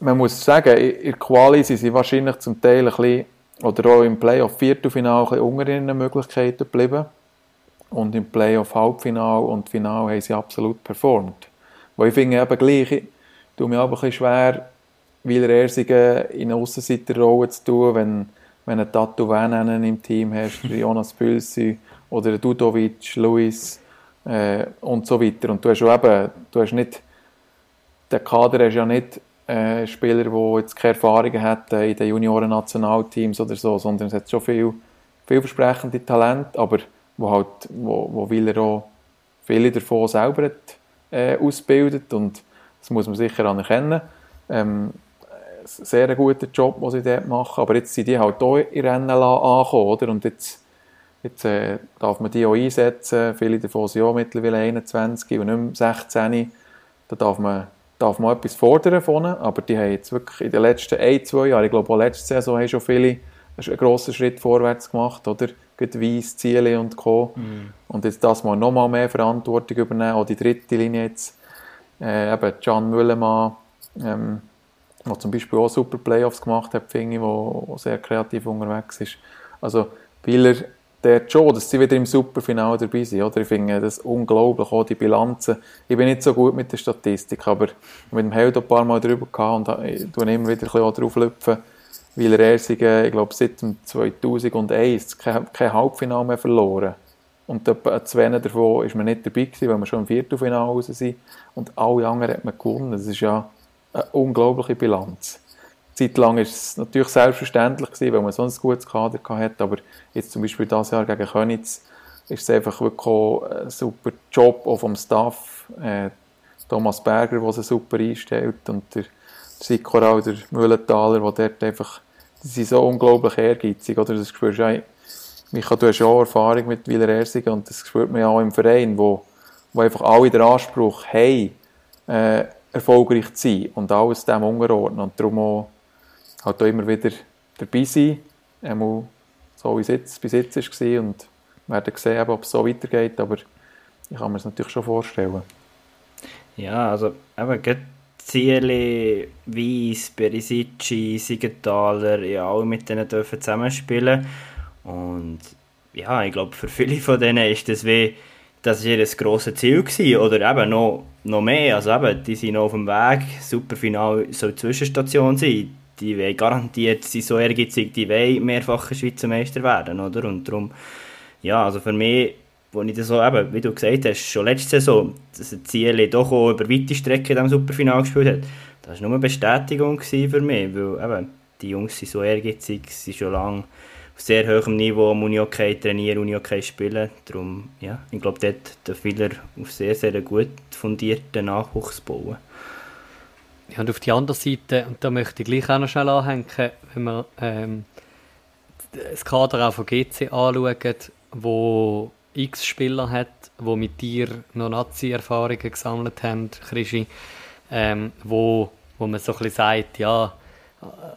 man muss sagen, in der Quali sind sie wahrscheinlich zum Teil ein bisschen oder auch im Playoff Viertelfinale ein unter ihren Möglichkeiten geblieben. und im Playoff Halbfinal und Final haben sie absolut performt. Weil ich finde eben gleich, ich tue mir aber ein bisschen schwer, Wieler Ersigen in eine Aussenseiterrolle zu tun, wenn, wenn ein Tattoo Vananen im Team hast, Jonas Pülsi oder Dudovic, Luis äh, und so weiter. Und du hast eben, du hast nicht, der Kader hast ja nicht äh, Spieler, die jetzt keine Erfahrungen hätten in den Junioren-Nationalteams oder so, sondern es hat schon viel, vielversprechende Talente, aber wo halt, wo, wo Wieler auch viele davon selber hat, äh, ausbildet und das muss man sicher anerkennen. Ähm, sehr guter Job, den sie dort machen, aber jetzt sind die halt hier in Rennen angekommen, oder? Und jetzt, jetzt äh, darf man die auch einsetzen, viele davon sind auch mittlerweile 21 und nicht mehr 16, da darf man, darf man etwas fordern von ihnen, aber die haben jetzt wirklich in den letzten ein, zwei Jahren, ich glaube auch letzte Saison, haben schon viele einen grossen Schritt vorwärts gemacht, oder? Weiss, Ziele und Co. Mhm. Und jetzt das mal nochmal mehr Verantwortung übernehmen, auch die dritte Linie jetzt, äh, eben Can Müllemann, ähm, der zum Beispiel auch super Playoffs gemacht hat, finde ich, wo, wo sehr kreativ unterwegs ist. Also, weil er der schon, dass sie wieder im Superfinale dabei sind, oder? Ich finde das unglaublich, auch die Bilanzen. Ich bin nicht so gut mit der Statistik, aber mit dem Held ein paar Mal drüber gehabt und ich tue immer wieder ein bisschen drauf lüpfen, weil er erst, ich glaube, seit 2001 kein, kein Halbfinale mehr verloren. Und zwei davon ist man nicht dabei gewesen, weil wir schon im Viertelfinale raus sind. Und alle anderen hat man gewonnen. Das ist ja eine unglaubliche Bilanz. Zeitlang war es natürlich selbstverständlich gewesen, weil man so ein gutes Kader hatte, aber jetzt zum Beispiel dieses Jahr gegen Könitz ist es einfach wirklich ein super Job auch vom Staff. Äh, Thomas Berger, der es super einstellt und der Sikoral, der Müllenthaler, der dort einfach, sind so unglaublich ehrgeizig, oder? Das spürst du du hast ja auch Erfahrung mit Wieler Ersigen und das spürt man auch im Verein, wo, wo einfach alle den Anspruch haben, äh, erfolgreich zu sein und alles dem unterordnen und darum auch, halt auch immer wieder dabei sein, einmal so wie es jetzt, bis jetzt war und wir werden sehen, ob es so weitergeht, aber ich kann mir das natürlich schon vorstellen. Ja, also eben, Ziele, Weiss, Berisici, Siegenthaler, ja, alle mit denen dürfen zusammenspielen. Und ja, ich glaube, für viele von denen ist das wie das ihr grosses Ziel gewesen, oder eben noch, noch mehr, also eben, die sind noch auf dem Weg, Superfinal soll Zwischenstation sein, die wollen garantiert, sie so ehrgeizig, die wollen mehrfache Schweizer Meister werden, oder, und darum, ja, also für mich, wo ich das so eben, wie du gesagt hast, schon letzte Saison, dass ein Ziel doch auch über weite Strecke in diesem Superfinal gespielt hat, das war nur eine Bestätigung für mich, weil eben, die Jungs sind so ehrgeizig, sie sind schon lange auf sehr hohem Niveau am Unihockey trainieren, Unihockey spielen. Darum, ja, ich glaube, dort dürfen wir auf sehr, sehr gut fundierten Nachwuchs bauen. Ja, und auf die andere Seite, und da möchte ich gleich auch noch schnell anhängen, wenn man ähm, das Kader auch von GC anschaut, wo x Spieler hat, wo mit dir noch Nazi-Erfahrungen gesammelt haben, Krischi, ähm, wo, wo man so ein bisschen sagt, ja,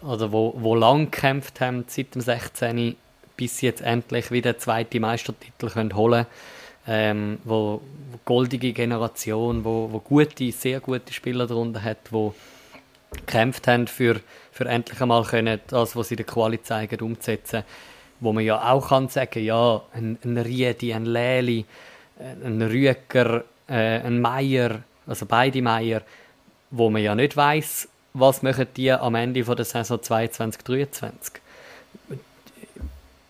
oder wo, wo lang gekämpft haben seit dem 16. bis sie jetzt endlich wieder den zweiten Meistertitel können holen ähm, wo, wo goldige Generation, wo, wo gute, sehr gute Spieler darunter hat, wo gekämpft haben für, für endlich einmal können, das, was sie in der Quali zeigen, umzusetzen. Wo man ja auch kann sagen, ja, ein, ein Riedi, ein Leli, ein Rüeger, äh, ein Meier, also beide Meier, wo man ja nicht weiß, was machen die am Ende von der Saison 22-23?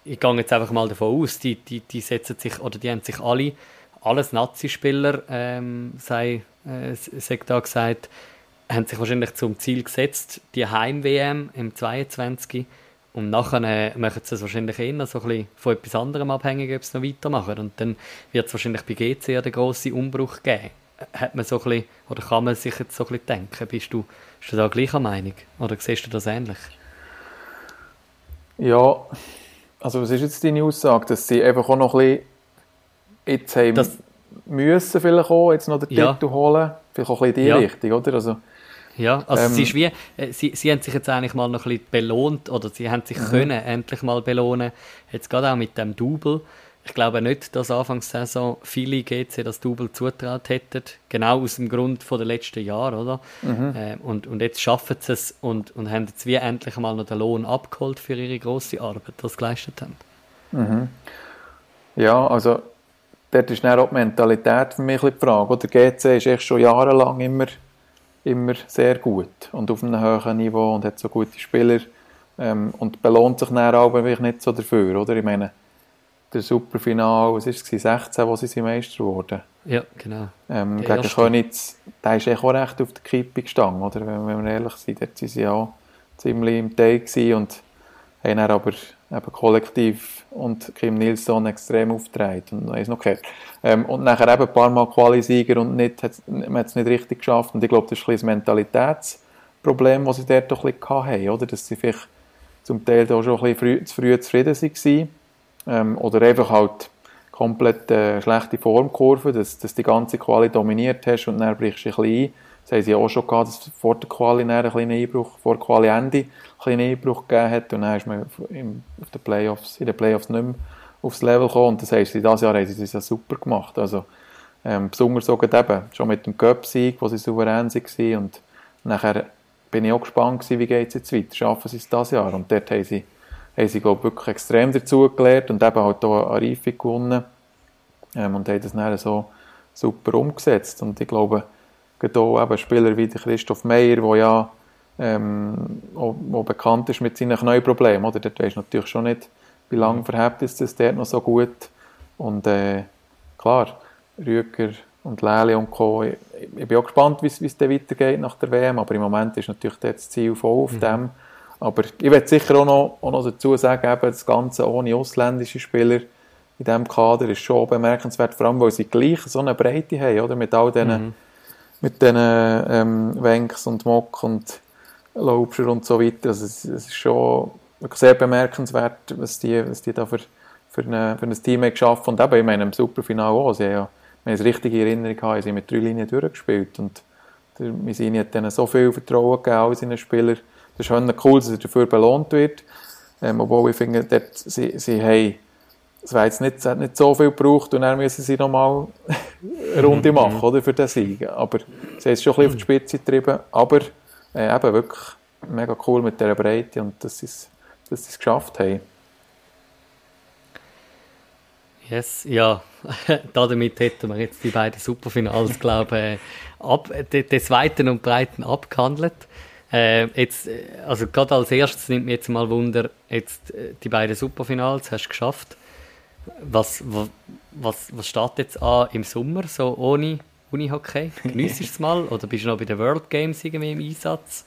Ich gehe jetzt einfach mal davon aus, die, die, die setzen sich, oder die haben sich alle, alles Nazi-Spieler, ähm, sei, äh, sei da gesagt, haben sich wahrscheinlich zum Ziel gesetzt, die Heim-WM im 22 und nachher machen sie es wahrscheinlich eher so ein bisschen von etwas anderem abhängig, ob sie noch weitermachen. Und dann wird es wahrscheinlich bei GC ja den grossen Umbruch geben hat man so ein bisschen, oder kann man sich jetzt so ein bisschen denken? Bist du, bist du da gleicher Meinung? Oder siehst du das ähnlich? Ja, also was ist jetzt deine Aussage, dass sie einfach auch noch ein bisschen jetzt haben das, müssen vielleicht auch jetzt noch den ja. Titel holen? Vielleicht auch ein bisschen in die ja. Richtung, oder? Also, ja, also ähm, sie, ist wie, äh, sie, sie haben sich jetzt eigentlich mal noch ein bisschen belohnt, oder sie haben sich mhm. können endlich mal belohnen, jetzt gerade auch mit dem Double. Ich glaube nicht, dass Anfangssaison viele GC das Double zutraut hätten, genau aus dem Grund von den letzten Jahren, oder? Mhm. Äh, und, und jetzt schaffen sie es und, und haben jetzt wie endlich mal noch den Lohn abgeholt für ihre grosse Arbeit, die sie geleistet haben. Mhm. Ja, also dort ist dann auch die Mentalität für mich ein bisschen die Frage. Oder GC ist echt schon jahrelang immer, immer sehr gut und auf einem hohen Niveau und hat so gute Spieler ähm, und belohnt sich dann auch nicht so dafür, oder? Ich meine, der Superfinal, was war es, 16, wo sie sind Meister wurden. Ja, genau. Ähm, gegen erste. Königs, der ist echt auch recht auf der Kippe gestanden, oder? Wenn, wenn wir ehrlich sind, dort waren sie ja ziemlich im gewesen und haben dann aber eben kollektiv und Kim Nilsson extrem aufgetragen und ist noch gehört. Ähm, und nachher eben ein paar Mal Quali-Sieger und nicht, hat's- man hat es nicht richtig geschafft und ich glaube, das ist ein das Mentalitätsproblem, das sie dort doch ein bisschen hatten, oder? Dass sie vielleicht zum Teil da schon ein bisschen früh, zu früh zufrieden waren ähm, oder einfach halt komplett äh, schlechte Formkurve, dass, dass die ganze Quali dominiert hast und dann brichst du ein bisschen ein. Das haben sie auch schon gehabt, dass vor der Quali dann einen kleinen Einbruch, vor Quali Ende kleinen Einbruch gegeben hat und dann ist man im, auf den Playoffs, in den Playoffs nicht mehr aufs Level gekommen und das heisst, in diesem Jahr haben sie das ja super gemacht. Also, ähm, besonders gerade eben, schon mit dem Cup-Sieg, wo sie souverän waren und nachher bin ich auch gespannt gewesen, wie geht es jetzt weiter, schaffen sie es dieses Jahr und dort haben sie haben sie, glaube ich, wirklich extrem dazugelernt und eben halt auch eine Reife gewonnen ähm, und haben das dann so super umgesetzt. Und ich glaube, gerade auch eben Spieler wie Christoph Meyer, der ja ähm, auch, auch bekannt ist mit seinen Knieproblemen, oder? Dort weisst du natürlich schon nicht, wie lange verhebt ist das dort noch so gut. Und äh, klar, Rüger und Leli und Co. Ich, ich bin auch gespannt, wie es- weitergeht nach der WM, aber im Moment ist natürlich das Ziel voll auf dem. Aber ich werde sicher auch noch, auch noch dazu sagen, eben das Ganze ohne ausländische Spieler in diesem Kader ist schon bemerkenswert, vor allem, weil sie gleich so eine Breite haben, oder? Mit all diesen, mit diesen ähm, Wenks und Mock und Laubscher und so weiter. Also es, es ist schon sehr bemerkenswert, was die, was die da für, für, eine, für ein Team haben geschaffen Und eben, ich meine, im Superfinale auch. Sie haben ja, wenn ich es richtig in Erinnerung habe, sie haben mit drei Linien durchgespielt. Und der Misini hat ihnen so viel Vertrauen gegeben, all seinen Spielern. Das ist schon cool, dass er dafür belohnt wird. Ähm, obwohl ich finde, dort, sie, sie haben, es war jetzt nicht, hat nicht so viel gebraucht und dann müssen sie nochmal eine Runde machen, oder, für den Sieg. Aber sie haben es schon ein bisschen auf die Spitze getrieben. Aber äh, eben wirklich mega cool mit dieser Breite und dass sie dass es geschafft haben. Yes, ja. Damit hätten wir jetzt die beiden Superfinals, glaube ich, ab, de- des Weiten und Breiten abgehandelt. Äh, jetzt, äh, also gerade als erstes nimmt mich jetzt mal Wunder, jetzt äh, die beiden Superfinals hast du geschafft. Was, wa- was, was steht jetzt an im Sommer, so ohne Unihockey? Genießt du es mal? Oder bist du noch bei den World Games irgendwie im Einsatz?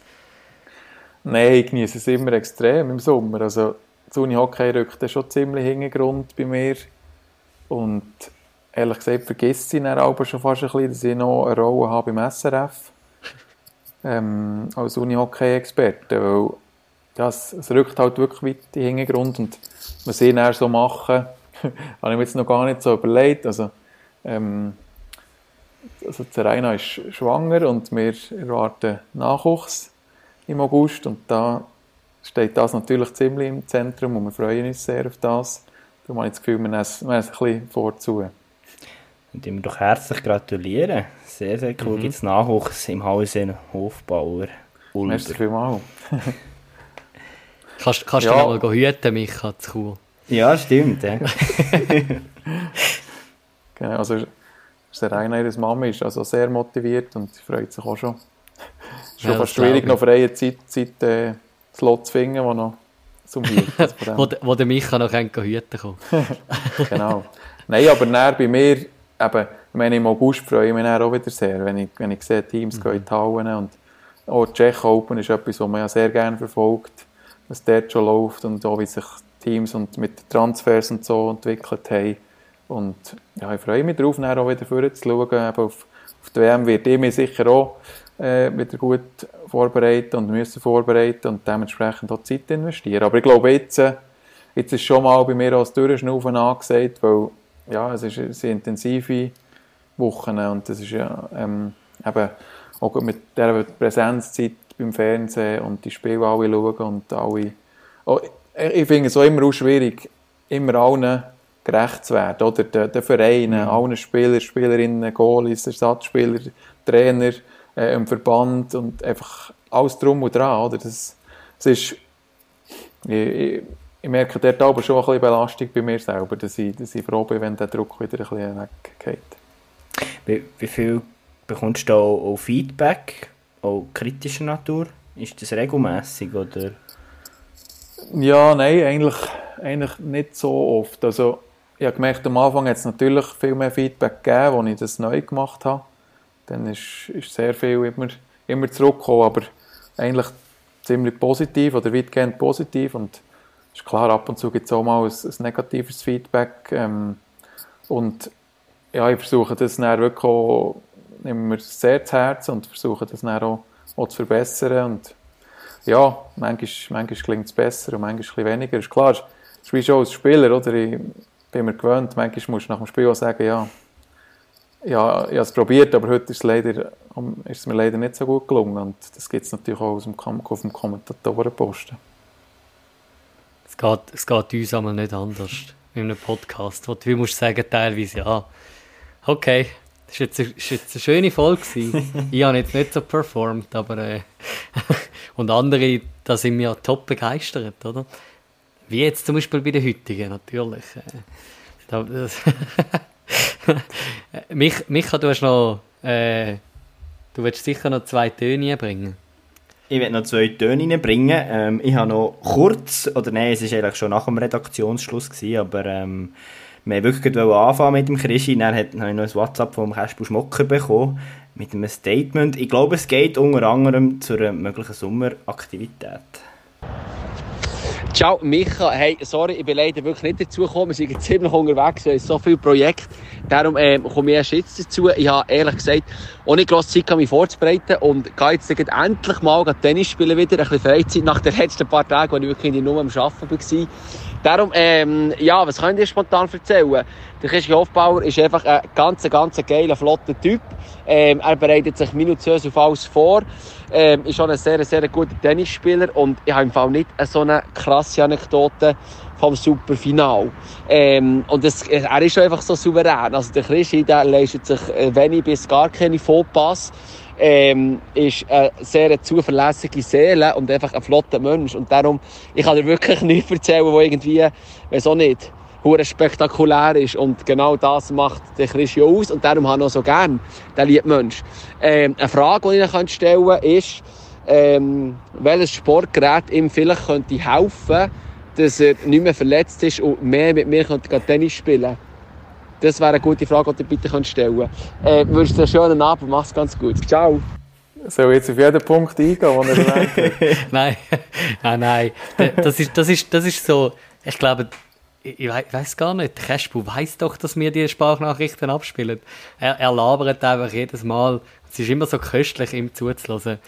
Nein, ich genieße es immer extrem im Sommer. Also, das Unihockey rückt schon ziemlich in den Grund bei mir. Und ehrlich gesagt, vergisst sie dann aber schon fast ein bisschen, dass ich noch eine Rolle habe beim SRF. Ähm, als Unihockey-Experte. Weil ja, es, rückt halt wirklich weit in den Hintergrund. Und was sie dann so machen, habe ich mir jetzt noch gar nicht so überlegt. Also, ähm, also Zeraina ist schwanger und wir erwarten Nachwuchs im August und da steht das natürlich ziemlich im Zentrum und wir freuen uns sehr auf das. Darum habe ich das Gefühl, wir nehmen es wir nehmen es ein bisschen vorzu. Und ihm doch herzlich gratulieren. Sehr, sehr cool. Mhm. Gibt es Nachwuchs im Hause Hofbauer Ulber. Merci vielmals. Kannst, kannst Ja. du noch mal hüten, Micha, zu Chur? Ja, stimmt. Ja. Genau, also Serena, ihre Mama, ist also sehr motiviert und sie freut sich auch schon. Es ist schon Ja, fast schwierig, noch freie Zeit, Zeit äh, Slot zu finden, wo noch zum dem- Wo, de- wo der Micha noch hüten kann. genau. Nein, aber näher bei mir, eben, ich meine, im August freue ich mich auch wieder sehr, wenn ich, wenn ich sehe, Teams Mhm. gehen in die Hallen und auch die Czech Open ist etwas, was man ja sehr gerne verfolgt, was dort schon läuft und auch wie sich Teams und mit den Transfers und so entwickelt haben. Und ja, ich freue mich darauf, auch wieder vorher zu schauen. Eben auf, auf die WM wird ich mich sicher auch äh, wieder gut vorbereiten und müssen vorbereiten und dementsprechend auch Zeit investieren. Aber ich glaube, jetzt, äh, jetzt ist schon mal bei mir das Durchschnaufen angesagt, weil ja, es ist sehr intensive Wochen und das ist ja ähm, eben auch mit der Präsenzzeit beim Fernsehen und die Spiele alle schauen und alle oh, ich, ich finde es auch immer auch schwierig, immer allen gerecht zu werden, oder? Den, den Vereinen, allen Spielern, Spielerinnen, Goalies, Ersatzspieler, Trainer, äh, im Verband und einfach alles drum und dran, oder? Das, das ist ich, ich, ich merke dort aber schon ein bisschen Belastung bei mir selber, dass ich, dass ich froh bin, wenn der Druck wieder ein bisschen weggeht. Wie, wie viel bekommst du auch, auch Feedback, auch kritischer Natur? Ist das regelmäßig oder? Ja, nein, eigentlich, eigentlich nicht so oft. Also, ich habe gemerkt, am Anfang hat es natürlich viel mehr Feedback gegeben, als ich das neu gemacht habe. Dann ist, ist sehr viel immer, immer zurückgekommen, aber eigentlich ziemlich positiv oder weitgehend positiv. Und ist klar, ab und zu gibt es auch mal ein, ein negatives Feedback. Ähm, und ja, ich versuche das dann wirklich auch, mir sehr zu Herzen und versuche das dann auch, auch zu verbessern. Und ja, manchmal, manchmal klingt es besser und manchmal weniger. Ist klar, es ist wie schon als Spieler, oder? Ich bin mir gewöhnt, manchmal musst du nach dem Spiel auch sagen, ja, ja, ich habe es probiert, aber heute ist es, leider, ist es mir leider nicht so gut gelungen. Und das gibt es natürlich auch aus dem, auf dem Kommentatorenposten. Es geht, es geht uns einmal nicht anders in einem Podcast, wo du musst sagen teilweise, ja, okay, das war jetzt, jetzt eine schöne Folge. ich habe jetzt nicht so performt, aber äh, und andere, da sind wir ja top begeistert, oder? Wie jetzt zum Beispiel bei den heutigen, natürlich. Äh, da, mich, Micha, du hast noch, äh, du willst sicher noch zwei Töne bringen. Ich werde noch zwei Töne bringen. Ähm, ich habe noch kurz, oder nein, es war eigentlich schon nach dem Redaktionsschluss, gewesen, aber ähm, wir wollten wirklich anfangen mit dem Krischi. Dann habe ich noch ein WhatsApp vom Kasper Schmocker bekommen mit einem Statement. Ich glaube, es geht unter anderem zu einer möglichen Sommeraktivität. Ciao, Micha. Hey, sorry, ich bin leider wirklich nicht dazu gekommen. Wir sind ziemlich unterwegs, es so viele Projekte. Darum ähm, komme ich erst jetzt dazu. Ich habe ehrlich gesagt nicht grosse Zeit, mich vorzubereiten und gehe jetzt endlich mal Tennis spielen wieder. Ein bisschen Freizeit nach den letzten paar Tagen, wo ich wirklich nur am Arbeiten war. Darum, ähm, ja, was könnt ihr spontan erzählen? Der Christian Hofbauer ist einfach ein ganz, ganz geiler, flotter Typ. Ähm, er bereitet sich minutiös auf alles vor. Ähm, ist schon ein sehr, sehr guter Tennisspieler und ich habe im Fall nicht so eine krasse Anekdote vom Superfinal. Ähm, und das, er ist einfach so souverän. Also der Christi, der leistet sich äh, wenig bis gar keine Fauxpas. Ähm, ist eine sehr zuverlässige Seele und einfach ein flotter Mensch. Und darum, ich kann dir wirklich nichts erzählen, wo irgendwie, auch nicht, hure spektakulär ist. Und genau das macht der Christi aus. Und darum habe ich auch so gern den lieben Mensch. Ähm, eine Frage, die ich Ihnen stellen kann, ist, ähm, welches Sportgerät ihm vielleicht könnte helfen dass er nicht mehr verletzt ist und mehr mit mir könnte Tennis spielen Das wäre eine gute Frage, die du bitte stellen könntest. Äh, wünschst dir einen schönen Abend, mach's ganz gut. Ciao. Soll ich jetzt auf jeden Punkt eingehen, den er erwähnt hat? nein, nein, nein. Das ist, das, ist, das ist so, ich glaube, ich weiß gar nicht, Cashbu weiß doch, dass wir die Sprachnachrichten abspielen. Er, er labert einfach jedes Mal. Es ist immer so köstlich, ihm zuzulassen.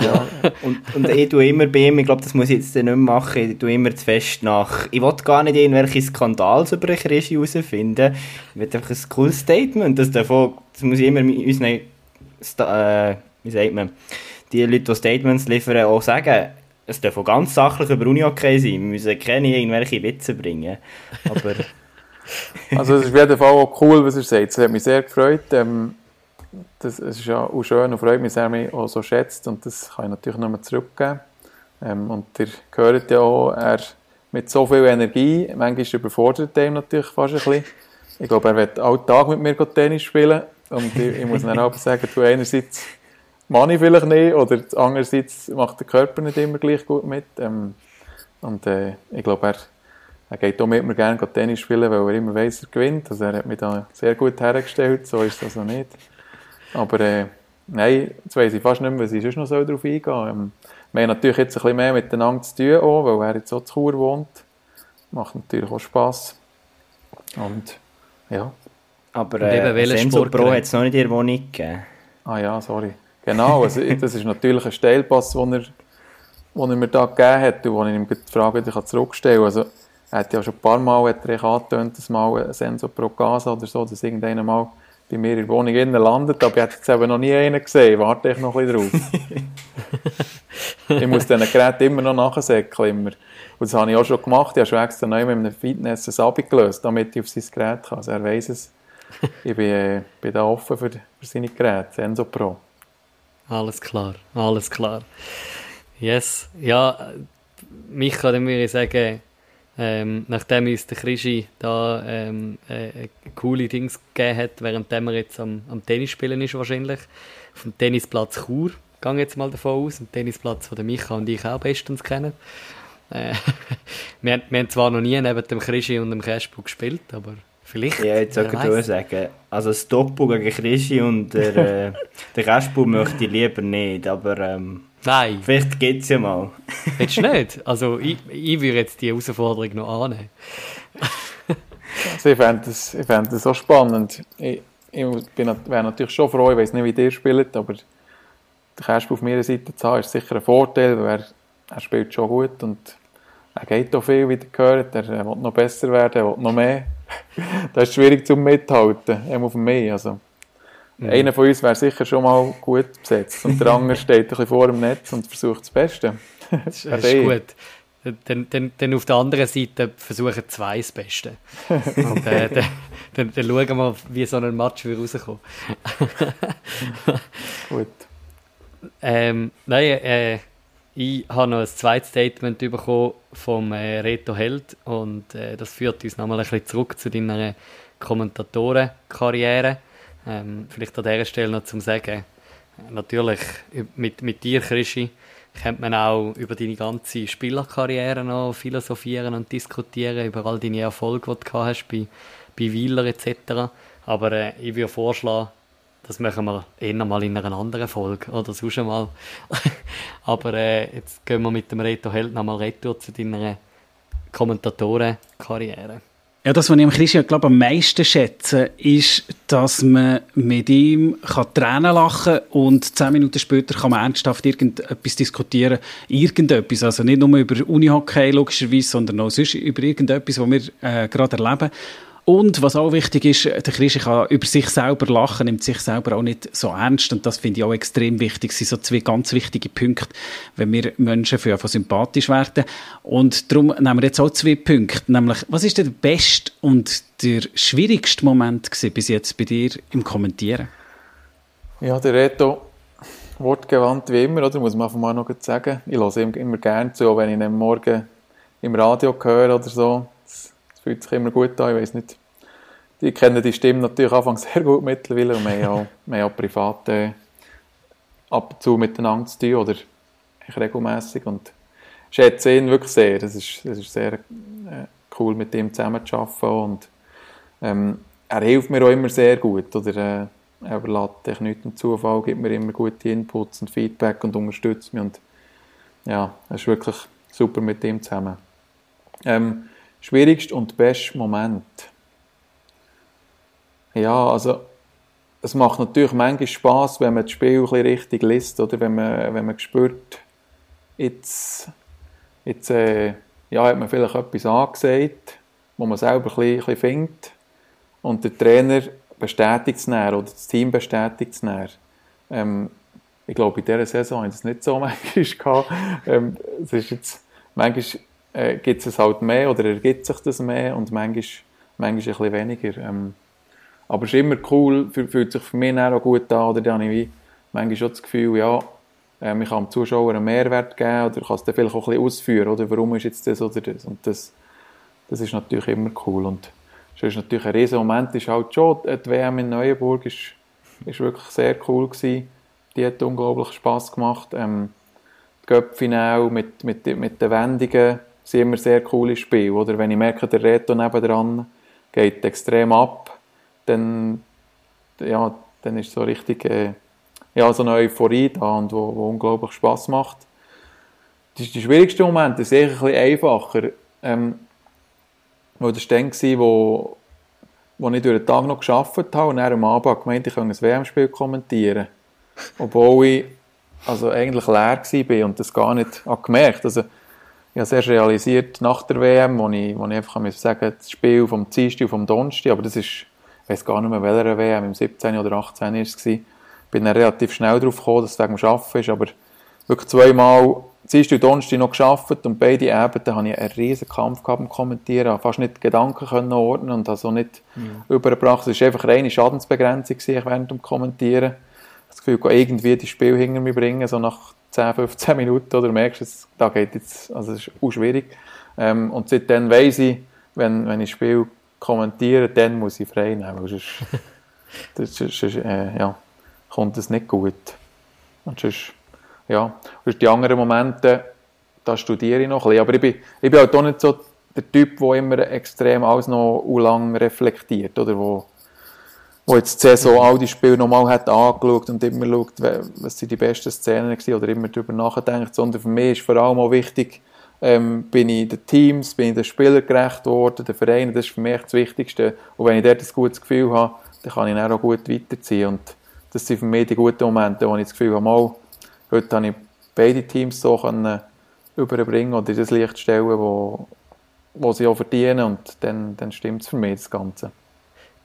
Ja, und, und ich tue immer bei ihm, ich glaube, das muss ich jetzt nicht mehr machen, ich tue immer zu fest nach, ich will gar nicht irgendwelche Skandals über Krischi herausfinden, ich will einfach ein cooles Statement, das, davon, das muss ich immer mit unseren, äh, wie sagt man, die Leute, die Statements liefern, auch sagen, es darf auch ganz sachlich über Uni-Hockey sein, wir müssen keine irgendwelche Witze bringen, aber... also es ist auf jeden Fall auch cool, was er sagt, es hat mich sehr gefreut, ähm, das, es ist ja auch schön und freut mich, dass er mich auch so schätzt. Und das kann ich natürlich nochmal zurückgeben. Ähm, und ihr hört ja auch, er mit so viel Energie, manchmal überfordert er natürlich fast ein bisschen. Ich glaube, er wird alle Tag mit mir Tennis spielen. Und ich, ich muss dann auch sagen, du einerseits ich vielleicht nicht oder andererseits macht der Körper nicht immer gleich gut mit. Ähm, und äh, ich glaube, er, er geht auch mit mir gerne Tennis spielen, weil er immer weiss, er gewinnt. Also er hat mich da sehr gut hergestellt, so ist das auch nicht. Aber äh, nein, jetzt weiss ich fast nicht mehr, was ich sonst noch darauf eingehen soll. Ähm, wir haben natürlich jetzt ein bisschen mehr miteinander zu tun, auch, weil er jetzt auch zu Chur wohnt. Macht natürlich auch Spass. Und ja. Aber äh, Senso Pro hat es noch nicht in der Wohnung gegeben. Ah ja, sorry. Genau, also, das ist natürlich ein Steilpass, den er, den er mir da gegeben hat und wo ich ihm die Frage zurückstellen kann. Also, er hat ja schon ein paar Mal hat er angetönt, dass mal ein Senso Pro Casa oder so, dass irgendeiner mal bei mir in der Wohnung innen landet, aber ich habe jetzt eben noch nie einen gesehen. Warte ich noch ein bisschen drauf. ich muss diesen Gerät immer noch nachsäckeln. Immer. Und das habe ich auch schon gemacht. Ich habe schon extra neu mit einem Fitness ein abgelöst, damit ich auf sein Gerät kann. Also er weiss es. Ich bin, äh, bin da offen für, für seine Geräte, Senso Pro. Alles klar, alles klar. Yes, ja, mich kann ich sagen, Ähm, nachdem uns der Krischi da ähm, äh, coole Dings gegeben hat, während er jetzt am, am Tennis spielen ist wahrscheinlich, dem Tennisplatz Chur, gehe jetzt mal davon aus, ein Tennisplatz, den Micha und ich auch bestens kennen. Äh, wir, wir haben zwar noch nie neben dem Krischi und dem Cashbook gespielt, aber vielleicht. Ja, jetzt soll ich sagen, also das Doppel gegen Krischi und der, äh, der Cashbook möchte ich lieber nicht, aber ähm, Nein. vielleicht geht es ja mal. Willst du nicht? Also ich, ich würde jetzt die Herausforderung noch annehmen. Also ich fände das, ich fänd das auch spannend. Ich, ich wäre natürlich schon froh, ich weiß nicht, wie ihr spielt, aber der Kerst auf meiner Seite zu haben, ist sicher ein Vorteil, weil er, er spielt schon gut und er geht auch viel, wie ihr gehört. Er, will noch besser werden, er will noch mehr. das ist schwierig zum Mithalten, er auf mehr. Also, mhm. Einer von uns wäre sicher schon mal gut besetzt und der andere steht ein bisschen vor dem Netz und versucht das Beste. das ist gut. Dann, dann, dann auf der anderen Seite versuchen zwei das Beste. Und äh, dann, dann, dann schauen wir, wie so ein Match wieder rauskommt. gut. Ähm, nein, äh, ich habe noch ein zweites Statement bekommen vom äh, Reto Held und äh, das führt uns nochmal ein bisschen zurück zu deiner Kommentatorenkarriere. Ähm, vielleicht an dieser Stelle noch zum Sagen, natürlich mit, mit dir, Krischi, könnte man auch über deine ganze Spielerkarriere noch philosophieren und diskutieren, über all deine Erfolge, die du hast bei, bei Wieler etc. Aber äh, ich würde vorschlagen, das machen wir eher mal in einer anderen Folge oder sonst mal. Aber äh, jetzt gehen wir mit dem Reto Held nochmal retour zu deiner Kommentatorenkarriere. Ja, das, was ich am Christian glaube am meisten schätze, ist, dass man mit ihm kann Tränen lachen und zehn Minuten später kann man ernsthaft irgendetwas diskutieren. Irgendetwas. Also nicht nur über Unihockey logischerweise, sondern auch sonst über irgendetwas, was wir äh, gerade erleben. Und was auch wichtig ist, der Christ kann über sich selber lachen, nimmt sich selber auch nicht so ernst. Und das finde ich auch extrem wichtig. Das sind so zwei ganz wichtige Punkte, wenn wir Menschen für einfach sympathisch werden. Und darum nehmen wir jetzt auch zwei Punkte. Nämlich, was ist der beste und der schwierigste Moment bis jetzt bei dir im Kommentieren? Ja, der Reto, wortgewandt wie immer, oder? Muss man einfach mal noch sagen. Ich höre ihm immer gerne zu, wenn ich ihn morgen im Radio höre oder so fühlt sich immer gut an. Ich weiß nicht. Die kennen die Stimme natürlich Anfang sehr gut mittlerweile und wir haben ja, wir haben privat äh, ab und zu miteinander zu tun oder regelmäßig und schätze ihn wirklich sehr. Das ist, das ist sehr äh, cool, mit ihm zusammen zu arbeiten und ähm, er hilft mir auch immer sehr gut. Oder, äh, er überlässt dich nicht dem Zufall, gibt mir immer gute Inputs und Feedback und unterstützt mich. Und ja, es ist wirklich super mit ihm zusammen. Ähm, Schwierigster und bester Moment? Ja, also es macht natürlich manchmal Spaß, wenn man das Spiel ein bisschen richtig liest, oder wenn man, wenn man spürt, jetzt, jetzt äh, ja, hat man vielleicht etwas angesagt, wo man selber ein bisschen, ein bisschen findet und der Trainer bestätigt es näher oder das Team bestätigt es näher. Ähm, ich glaube, in dieser Saison haben es nicht so manchmal gehabt. Ähm, es ist jetzt, manchmal äh, gibt es halt mehr oder ergibt sich das mehr und manchmal, manchmal ein bisschen weniger. Ähm, aber es ist immer cool, fühlt sich für mich auch gut an, oder? Dann habe ich manchmal schon das Gefühl, ja, äh, ich kann dem Zuschauer einen Mehrwert geben oder kann es dann vielleicht auch ein bisschen ausführen, oder? Warum ist jetzt das oder das? Und das, das ist natürlich immer cool. Und es ist natürlich ein riesen Moment, ist halt schon, die WM in Neuenburg ist, ist wirklich sehr cool gewesen, die hat unglaublich Spass gemacht, ähm, die Göppfinale mit, mit, mit den Wendungen, sind immer sehr coole Spiele. Oder wenn ich merke, der Reto nebendran geht extrem ab, dann, ja, dann ist so richtig äh, ja, so eine Euphorie da und wo, wo unglaublich Spass macht. Das ist die schwierigste Moment, das ist eher ein bisschen einfacher. Ähm, wo das war, wo, wo ich durch den Tag noch gearbeitet habe und dann am Abend gemeint, ich könnte ein WM-Spiel kommentieren. Obwohl ich also eigentlich leer war und das gar nicht gemerkt Also, ich habe es erst realisiert nach der WM, wo ich, wo ich einfach sagen sagen das Spiel vom Dienstag und vom Donnerstag, aber das ist, ich weiß gar nicht mehr, welcher WM, im 17. oder 18. war es. Ich bin dann relativ schnell darauf gekommen, dass es wegen dem Arbeiten ist, aber wirklich zweimal Dienstag und Donnerstag noch geschafft und beide Abende hatte ich einen riesen Kampf gehabt beim Kommentieren, habe fast nicht Gedanken können ordnen und also nicht mhm. übergebracht. Es war einfach reine Schadensbegrenzung während dem Kommentieren. Das Gefühl, irgendwie das Spiel hinter mir bringen, so nach 10, 15 Minuten, oder merkst du, da geht jetzt, also es ist auch schwierig. Ähm, und seitdem weiss ich, wenn, wenn ich Spiel kommentiere, dann muss ich frei nehmen, weil sonst, das, sonst äh, ja, kommt es nicht gut. Und sonst, ja, sonst die anderen Momente, da studiere ich noch ein bisschen. Aber ich bin, ich bin halt auch nicht so der Typ, der immer extrem alles noch lang reflektiert, oder wo, wo jetzt die Saison all die Spiele nochmal hat angeschaut und immer schaut, was sind die besten Szenen waren oder immer darüber nachdenkt, sondern für mich ist vor allem auch wichtig, ähm, bin ich den Teams, bin ich den Spielern gerecht worden, den Vereinen, das ist für mich das Wichtigste. Und wenn ich dort ein gutes Gefühl habe, dann kann ich dann auch gut weiterziehen. Und das sind für mich die guten Momente, wo ich das Gefühl habe, mal, heute habe ich beide Teams so können überbringen oder in das Licht stellen, wo, wo sie auch verdienen und dann, dann stimmt es für mich, das Ganze.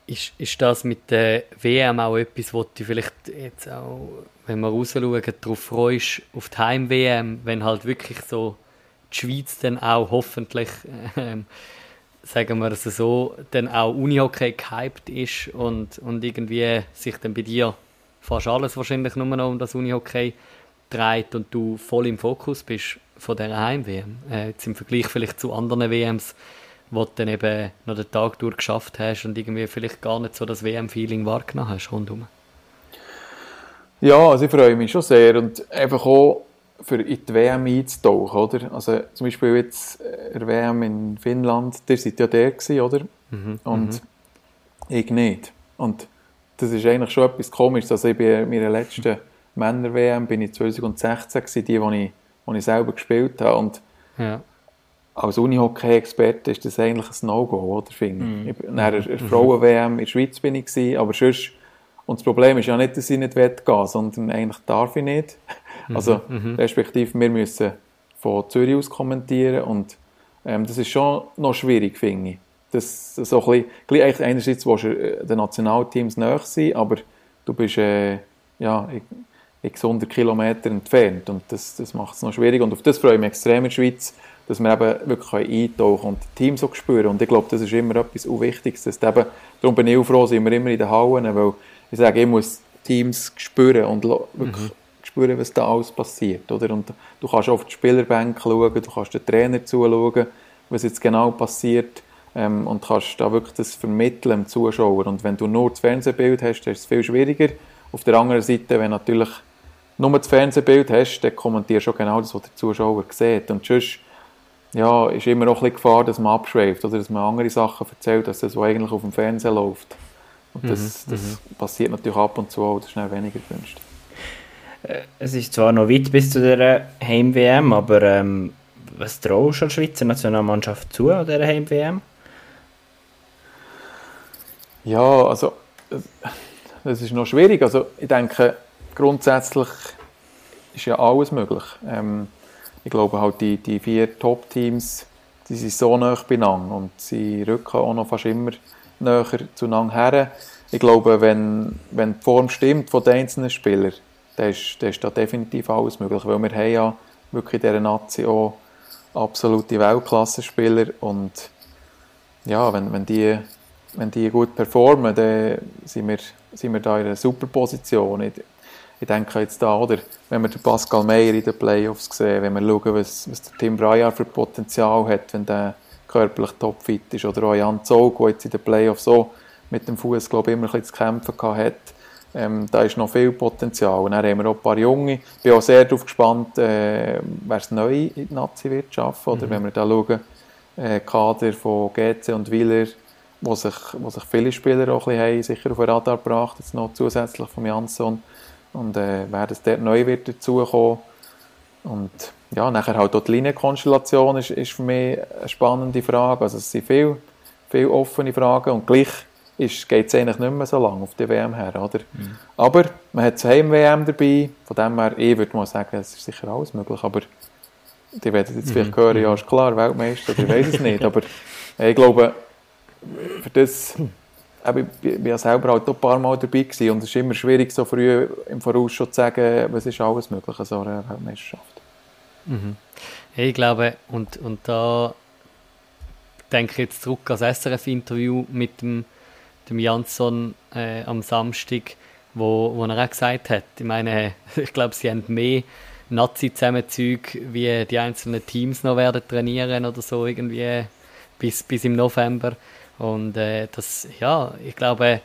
Ist, ist das mit der WM auch etwas, wo du vielleicht jetzt auch, wenn wir rausschauen, darauf freust, auf die Heim-WM, wenn halt wirklich so die Schweiz dann auch hoffentlich, äh, sagen wir es so, dann auch Unihockey gehypt ist und, und irgendwie sich dann bei dir fast alles wahrscheinlich nur noch um das Unihockey dreht und du voll im Fokus bist von dieser Heim-WM. Äh, jetzt im Vergleich vielleicht zu anderen WMs, wo du dann eben noch den Tag durch geschafft hast und irgendwie vielleicht gar nicht so das WM-Feeling wahrgenommen hast rundum. Ja, also ich freue mich schon sehr und einfach auch für in die WM einzutauchen, oder? Also zum Beispiel jetzt der WM in Finnland, der seid ja der gewesen, oder? Mhm, und mhm. ich nicht. Und das ist eigentlich schon etwas Komisches. Also ich bei meiner letzten Männer-WM bin ich 2016 gewesen, die, die ich, die ich selber gespielt habe. Und ja. Als Unihockey-Experte ist das eigentlich ein No-Go, oder? Finde mhm. ich. Nach der mhm. Frauen-WM in der Schweiz bin ich gewesen, aber sonst und das Problem ist ja nicht, dass ich nicht gehen will, sondern eigentlich darf ich nicht. Also, mhm, mhm, respektive, wir müssen von Zürich aus kommentieren und ähm, das ist schon noch schwierig, finde ich. Das, so ein bisschen, einerseits willst du äh, den Nationalteams näher sein, aber du bist äh, ja, x 100 Kilometer entfernt und das, das macht es noch schwierig und auf das freue ich mich extrem in der Schweiz, dass wir eben wirklich eintauchen und die Teams so spüren und ich glaube, das ist immer etwas Wichtiges, dass eben, darum bin ich auch froh, sind wir immer in den Hallen, weil ich sage, ich muss Teams spüren und wirklich mhm. spüren, was da alles passiert. Oder? Und du kannst auf die Spielerbänke schauen, du kannst den Trainer zuschauen, was jetzt genau passiert ähm, und kannst da wirklich das vermitteln dem Zuschauer. Und wenn du nur das Fernsehbild hast, dann ist es viel schwieriger. Auf der anderen Seite, wenn du natürlich nur das Fernsehbild hast, dann kommentierst du schon genau das, was der Zuschauer sieht. Und sonst ja, ist immer auch ein bisschen Gefahr, dass man abschweift oder dass man andere Sachen erzählt, als das, was eigentlich auf dem Fernsehen läuft. Und das, mhm, das mhm. passiert natürlich ab und zu auch, das ist schnell weniger gewünscht. Äh, es ist zwar noch weit bis zu der Heim-WM, aber ähm, was traust du der Schweizer Nationalmannschaft zu an dieser Heim-WM? Ja, also das ist noch schwierig. Also ich denke, grundsätzlich ist ja alles möglich. Ähm, ich glaube halt, die, die vier Top-Teams, die sind so nah beieinander und sie rücken auch noch fast immer näher zueinander her. Ich glaube, wenn, wenn die Form stimmt von den einzelnen Spielern, dann ist, dann ist da definitiv alles möglich, weil wir haben ja wirklich in dieser Nazi auch absolute Weltklasse-Spieler und ja, wenn, wenn, die, wenn die gut performen, dann sind wir, sind wir da in einer super Position. Ich, ich denke jetzt da, oder, wenn wir den Pascal Meyer in den Playoffs sehen, wenn wir schauen, was, was der Tim Breyer für Potenzial hat, wenn der körperlich topfit ist. Oder auch Jan Zog, der jetzt in den Playoffs so mit dem Fuß glaube immer ein bisschen zu kämpfen hat. Ähm, da ist noch viel Potenzial. Und dann haben wir auch ein paar Junge. Ich bin auch sehr darauf gespannt, äh, wer es neu in die Nazi wird schaffen. Oder mhm. wenn wir da schauen, äh, Kader von GC und Wieler, wo sich, wo sich viele Spieler auch ein bisschen haben, sicher auf den Radar gebracht, jetzt noch zusätzlich von Jansson. Und äh, wer das dort neu wird dazukommen. Und ja, nachher halt auch die Linienkonstellation ist, ist für mich eine spannende Frage. Also es sind viele, viele offene Fragen und gleich geht es eigentlich nicht mehr so lange auf die WM her, oder? Mhm. Aber man hat zur Heim-WM dabei, von dem her, ich würde mal sagen, es ist sicher alles möglich, aber die werden jetzt mhm. vielleicht hören, ja, ist klar, Weltmeister, ich weiß es nicht, aber ich glaube, für das, ich war selber halt ein paar Mal dabei gewesen und es ist immer schwierig, so früh im Voraus schon zu sagen, was ist alles möglich an so einer Weltmeisterschaft. Mhm. Ich glaube, und, und da denke ich jetzt zurück an das SRF-Interview mit dem, dem Jansson äh, am Samstag, wo, wo er auch gesagt hat, ich meine, ich glaube, sie haben mehr Nazi-Zusammenzüge, wie die einzelnen Teams noch werden trainieren oder so irgendwie bis, bis im November. Und äh, das, ja, ich glaube,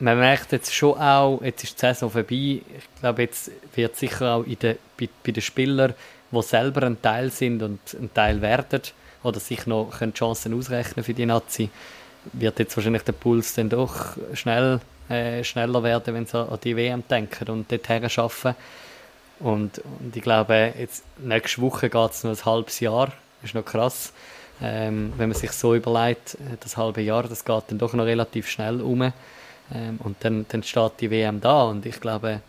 man merkt jetzt schon auch, jetzt ist die Saison vorbei, ich glaube, jetzt wird sicher auch in der, bei, bei den Spielern, die selber ein Teil sind und ein Teil werden, oder sich noch können Chancen ausrechnen für die Nazi, wird jetzt wahrscheinlich der Puls dann doch schnell, äh, schneller werden, wenn sie an die WM denken und dorthin arbeiten. Und, und ich glaube, jetzt nächste Woche geht es noch ein halbes Jahr, ist noch krass. Ähm, wenn man sich so überlegt, äh, das halbe Jahr, das geht dann doch noch relativ schnell um. Ähm, und dann, dann steht die WM da und ich glaube,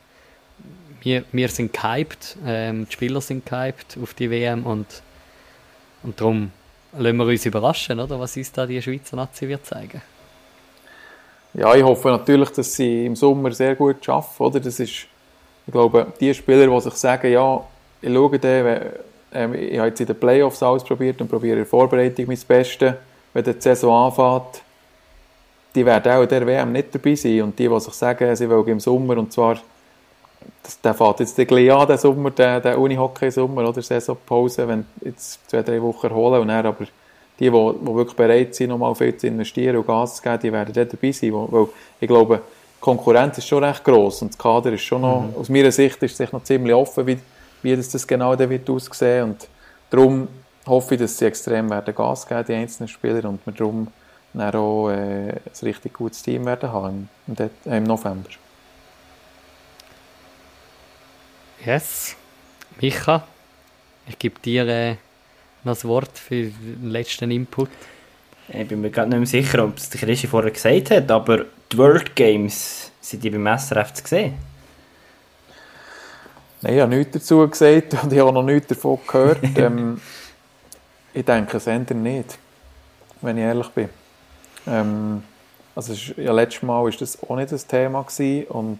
wir, wir sind gehypt, ähm, die Spieler sind gehypt auf die WM und, und darum lassen wir uns überraschen, oder, was uns da die Schweizer Nazi wird zeigen. Ja, ich hoffe natürlich, dass sie im Sommer sehr gut arbeiten. Oder? Das ist, ich glaube, die Spieler, die sich sagen, ja, ich schaue den, ähm, ich habe jetzt in den Playoffs alles probiert und probiere in der Vorbereitung mein Bestes, wenn die Saison anfängt, die werden auch in der WM nicht dabei sein. Und die, die sich sagen, sie wollen im Sommer, und zwar, das, der fährt jetzt gleich an, der Sommer, der, der Unihockey-Sommer oder Saisonpause, wenn jetzt zwei, drei Wochen erholen und dann aber die, die, die wirklich bereit sind, nochmal viel zu investieren und Gas zu geben, die werden dort dabei sein. Weil ich glaube, die Konkurrenz ist schon recht gross und das Kader ist schon noch, mhm. aus meiner Sicht ist es sich noch ziemlich offen, wie, wie das, das genau dann wird aussehen und darum hoffe ich, dass sie extrem werden Gas geben, die einzelnen Spieler, und wir darum dann auch äh, ein richtig gutes Team werden haben im, im, im November. Yes. Micha, ich gebe dir äh, noch das Wort für den letzten Input. Ich bin mir gerade nicht mehr sicher, ob es der Christi vorher gesagt hat, aber die World Games, sind die beim SRF zu sehen? Nein, ich habe nichts dazu gesagt und ich habe noch nichts davon gehört. ähm, ich denke es ändert nicht, wenn ich ehrlich bin. Ähm, also ist, ja, letztes Mal war das auch nicht das Thema gewesen und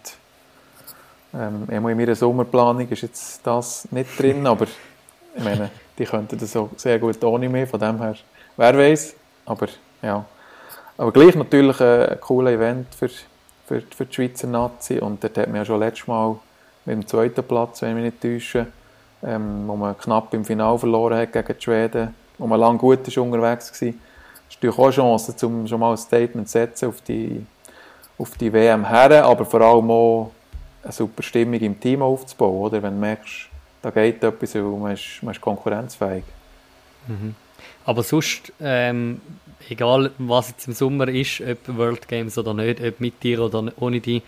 ähm, in meiner Sommerplanung ist jetzt das nicht drin, aber ich meine, die könnten das auch sehr gut ohne mich, von dem her, wer weiß, aber ja. Aber gleich natürlich ein, ein cooles Event für, für, für die Schweizer Nazi und dort hat man ja schon letztes Mal mit dem zweiten Platz, wenn ich mich nicht täusche, ähm, wo man knapp im Finale verloren hat gegen die Schweden, wo man lang gut ist unterwegs war, ist natürlich auch eine Chance, um schon mal ein Statement zu setzen auf die, auf die WM her, aber vor allem auch eine super Stimmung im Team aufzubauen, oder? wenn du merkst, da geht etwas und man ist, man ist konkurrenzfähig. Mhm. Aber sonst, ähm, egal was jetzt im Sommer ist, ob World Games oder nicht, ob mit dir oder ohne dich,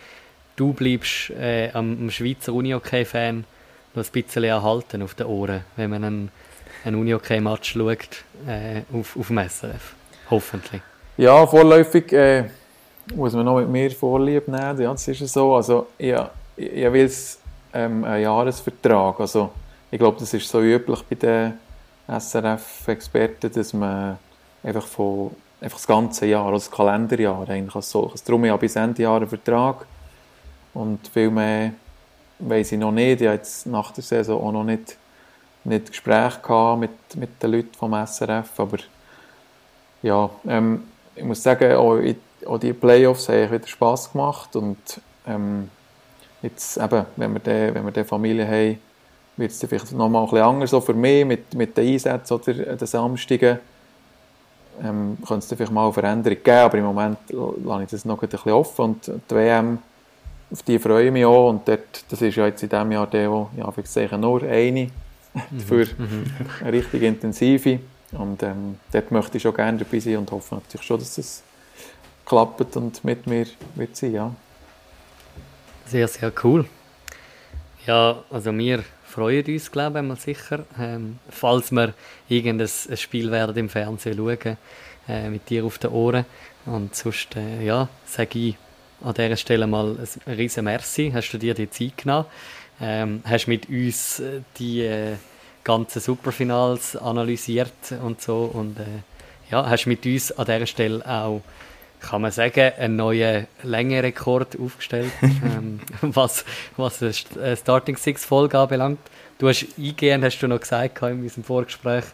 du bleibst äh, am, am Schweizer Unihockey-Fan noch ein bisschen erhalten auf den Ohren, wenn man einen, einen Unihockey-Match schaut äh, auf, auf dem SRF. Hoffentlich. Ja, vorläufig äh, muss man noch mit mir Vorlieb nehmen. Ja, das ist so. Also, ja, ich will ähm, einen Jahresvertrag. Also, ich glaube, das ist so üblich bei den SRF-Experten, dass man einfach von einfach das ganze Jahr, also das Kalenderjahr eigentlich als solches. Darum ja bis Ende Jahr einen Vertrag. Und viel mehr weiß ich noch nicht. Ich habe jetzt nach der Saison auch noch nicht, nicht Gespräche mit, mit den Leuten vom SRF, aber ja, ähm, ich muss sagen, auch, auch die Playoffs haben wieder Spass gemacht und ähm, jetzt eben, wenn wir die, wenn wir die Familie haben, wird es vielleicht nochmal ein bisschen anders, so für mich mit, mit den Einsätzen oder den Samstagen, ähm, könnte es vielleicht mal eine Veränderung geben, aber im Moment lasse ich das noch ein bisschen offen und die WM, auf die freue ich mich auch und dort, das ist ja jetzt in diesem Jahr der, wo, ja, ich sage nur eine, für mhm. eine richtig intensive und ähm, dort möchte ich schon gerne dabei sein und hoffe natürlich schon, dass es klappt und mit mir wird sein, ja. Sehr, sehr cool. Ja, also wir freuen uns, glaube ich, mal sicher, ähm, falls wir irgendein Spiel werden im Fernsehen schauen, äh, mit dir auf den Ohren. Und sonst, äh, ja, sage ich an dieser Stelle mal ein riesen Merci, hast du dir die Zeit genommen, ähm, hast mit uns äh, die äh, ganzen Superfinals analysiert und so und äh, ja, hast mit uns an dieser Stelle auch kann man sagen, einen neuen Längerekord aufgestellt, ähm, was, was eine Starting Six Folge anbelangt. Du hast eingehend, hast du noch gesagt in unserem Vorgespräch,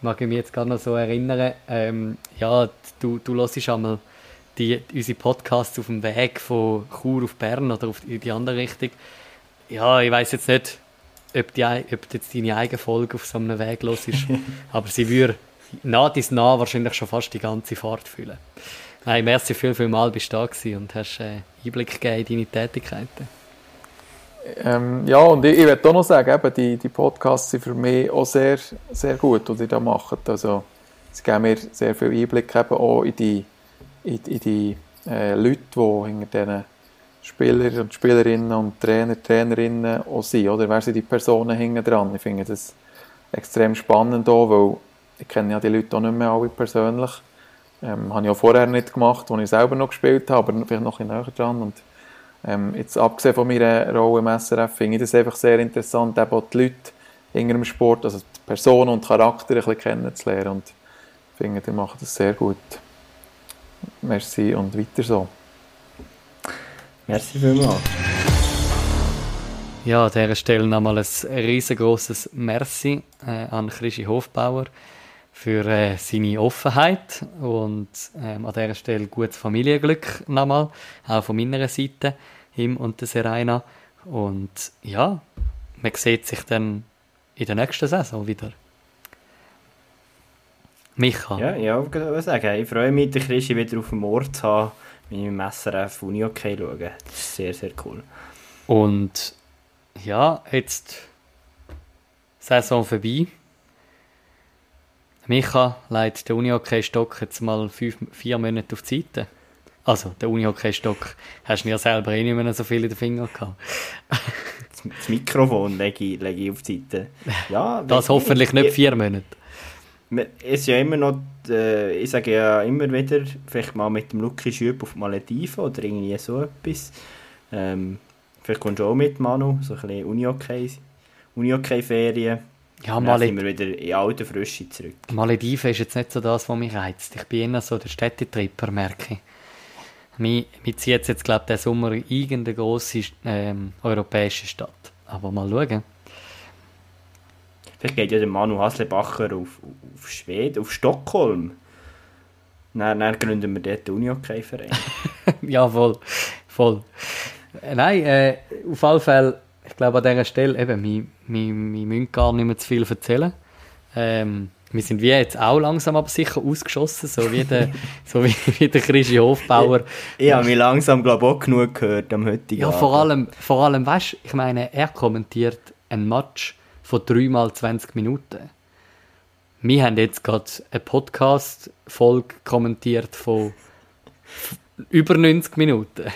mag ich mich jetzt gar noch so erinnern, ähm, ja, du, du hörst einmal die, unsere Podcasts auf dem Weg von Chur auf Bern oder auf, in die andere Richtung. Ja, ich weiß jetzt nicht, ob, die, ob jetzt deine eigene Folge auf so einem Weg los ist. Aber sie würde nah dies nah wahrscheinlich schon fast die ganze Fahrt fühlen. Nein, merci viel, viel mal bist du da gewesen und hast äh, Einblick gegeben in deine Tätigkeiten. Ähm, ja, und ich, ich werde auch noch sagen, eben, die, die Podcasts sind für mich auch sehr, sehr gut, was ihr da macht. Also, sie geben mir sehr viel Einblick eben auch in die, in, in die äh, Leute, die hinter diesen Spieler und Spielerinnen und Trainer, Trainerinnen auch sind. Oder wer sind die Personen hinten dran? Ich finde das extrem spannend auch, weil ich kenne ja die Leute auch nicht mehr alle persönlich. Ähm, habe ich auch vorher nicht gemacht, als ich selber noch gespielt habe, aber vielleicht noch ein näher dran. Und, ähm, jetzt abgesehen von meiner Rolle im SRF finde ich das einfach sehr interessant, eben auch die Leute hinter dem Sport, also die Personen und Charakter ein bisschen kennenzulernen. Und ich finde, die machen das sehr gut. Merci und weiter so. Merci vielmals. Ja, an dieser Stelle nochmal ein riesengroßes Merci äh, an Christi Hofbauer für äh, seine Offenheit und ähm, an dieser Stelle gutes Familienglück nochmal, auch von meiner Seite, ihm und der Serena. Und ja, man sieht sich dann in der nächsten Saison wieder. Micha. Ja, ja, ich würde sagen, ich freue mich, den Christi wieder auf dem Ort zu haben, wenn ich im SRF Uni okay schaue. Das ist sehr, sehr cool. Und ja, jetzt Saison vorbei. Micha leitet den Unihockey-Stock jetzt mal fünf, vier Monate auf die Seite. Also, den Unihockey-Stock hast du ja selber eh nicht mehr so viel in den Fingern gehabt. Das Mikrofon lege ich, lege ich auf die Seite. Ja, Das hoffentlich nicht vier Monate. Es ist ja immer noch, äh, ich sage ja immer wieder, vielleicht mal mit dem Lucky Schüb auf Malediven oder irgendwie so etwas. Ähm, vielleicht kommst du auch mit, Manu, so ein bisschen Unihockey, Unihockey-Ferien. Ja, Und dann Maled sind wir wieder in alte Frische zurück. Malediven ist jetzt nicht so das, was mich reizt. Ich bin eher so der Städtetripper, merke ich. Mich, mich zieht jetzt, glaube ich, der Sommer in irgendeine grosse ähm, europäische Stadt. Aber mal schauen. Vielleicht geht ja der Manu Haslebacher auf, auf Schweden, auf Stockholm. Dann, dann gründen wir dort den Unihockey-Verein. ja, voll. voll. Äh, nein, äh, auf alle Fälle, ich glaube an dieser Stelle, eben, wir, wir, wir müssen gar nicht mehr zu viel erzählen. Ähm, wir sind wie jetzt auch langsam aber sicher ausgeschossen, so wie der, so wie, wie der Christi Hofbauer. Ich habe mich langsam, glaube ich, auch genug gehört am heutigen Ja, vor allem, vor allem, weißt du, ich meine, er kommentiert ein Match von 3 mal 20 Minuten. Wir haben jetzt gerade eine Podcast-Folge kommentiert von über 90 Minuten.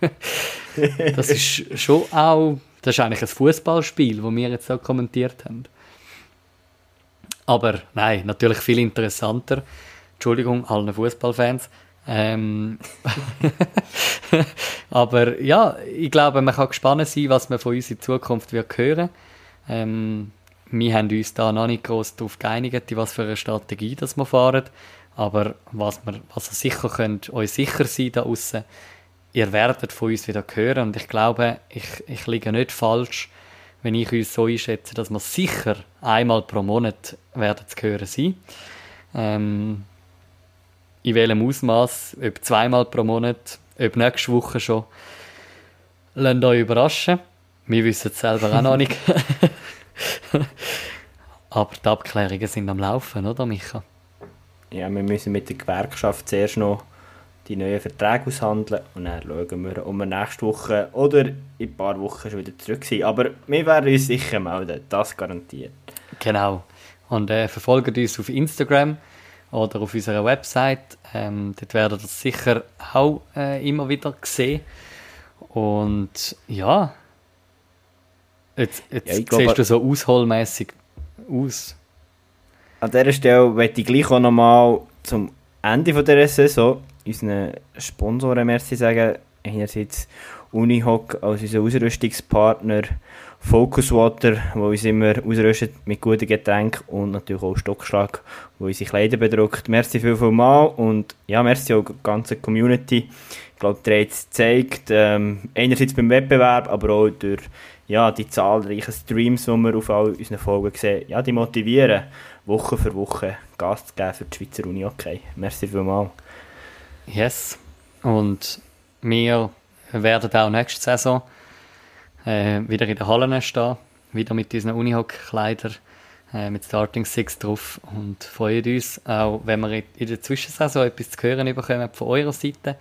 das ist schon auch, das ist eigentlich ein Fußballspiel, das wir jetzt so kommentiert haben. Aber nein, natürlich viel interessanter. Entschuldigung, allen Fußballfans. Ähm, aber ja, ich glaube, man kann gespannt sein, was man von uns in Zukunft wird hören. Ähm, wir haben uns da noch nicht groß darauf geeinigt, in was für eine Strategie das wir fahren. Aber was wir, was ihr sicher könnt, euch sicher sein da außen, ihr werdet von uns wieder hören. Und ich glaube, ich, ich liege nicht falsch, wenn ich uns so einschätze, dass wir sicher einmal pro Monat werden zu hören sein. Ähm, in welchem Ausmaß, ob zweimal pro Monat, ob nächste Woche schon. Lasst euch überraschen. Wir wissen es selber auch noch nicht. Aber die Abklärungen sind am Laufen, oder Micha? Ja, wir müssen mit der Gewerkschaft zuerst noch die neuen Verträge aushandeln und dann schauen wir, ob wir nächste Woche oder in ein paar Wochen schon wieder zurück sind. Aber wir werden uns sicher melden, das garantiert. Genau. Und äh, verfolgt uns auf Instagram oder auf unserer Website. Ähm, dort werdet ihr das sicher auch äh, immer wieder sehen. Und ja, jetzt, jetzt Ja, glaube- siehst du so ausholmäßig aus. An dieser Stelle möchte ich gleich auch nochmal zum Ende von dieser Saison unseren Sponsoren merci sagen. Einerseits Unihoc als unser Ausrüstungspartner, Focus Water, wo uns immer ausrüstet mit guten Getränken und natürlich auch Stockschlag, wo unsere Kleider bedruckt. Merci viel, viel mal und ja, merci auch der ganzen Community. Ich glaube, der hat es gezeigt, ähm, einerseits beim Wettbewerb, aber auch durch ja, die zahlreichen Streams, die wir auf all unseren Folgen sehen, ja, die motivieren, Woche für Woche Gas zu geben für die Schweizer Uni. Okay, merci vielmals. Yes. Und wir werden auch nächste Saison äh, wieder in der Halle stehen. wieder mit unseren Unihock-Kleidern äh, mit Starting Six drauf und freuen uns, auch wenn wir in der Zwischensaison etwas zu hören bekommen von eurer Seite.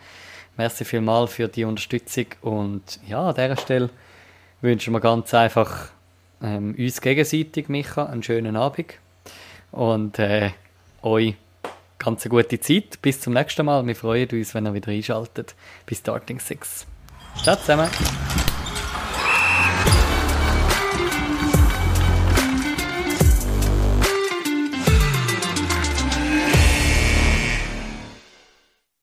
Merci vielmals für die Unterstützung und ja, an dieser Stelle wünschen wir ganz einfach ähm, uns gegenseitig, Micha, einen schönen Abend und äh, euch ganz eine gute Zeit. Bis zum nächsten Mal. Wir freuen uns, wenn ihr wieder einschaltet. Bis Starting Six. Ciao zusammen.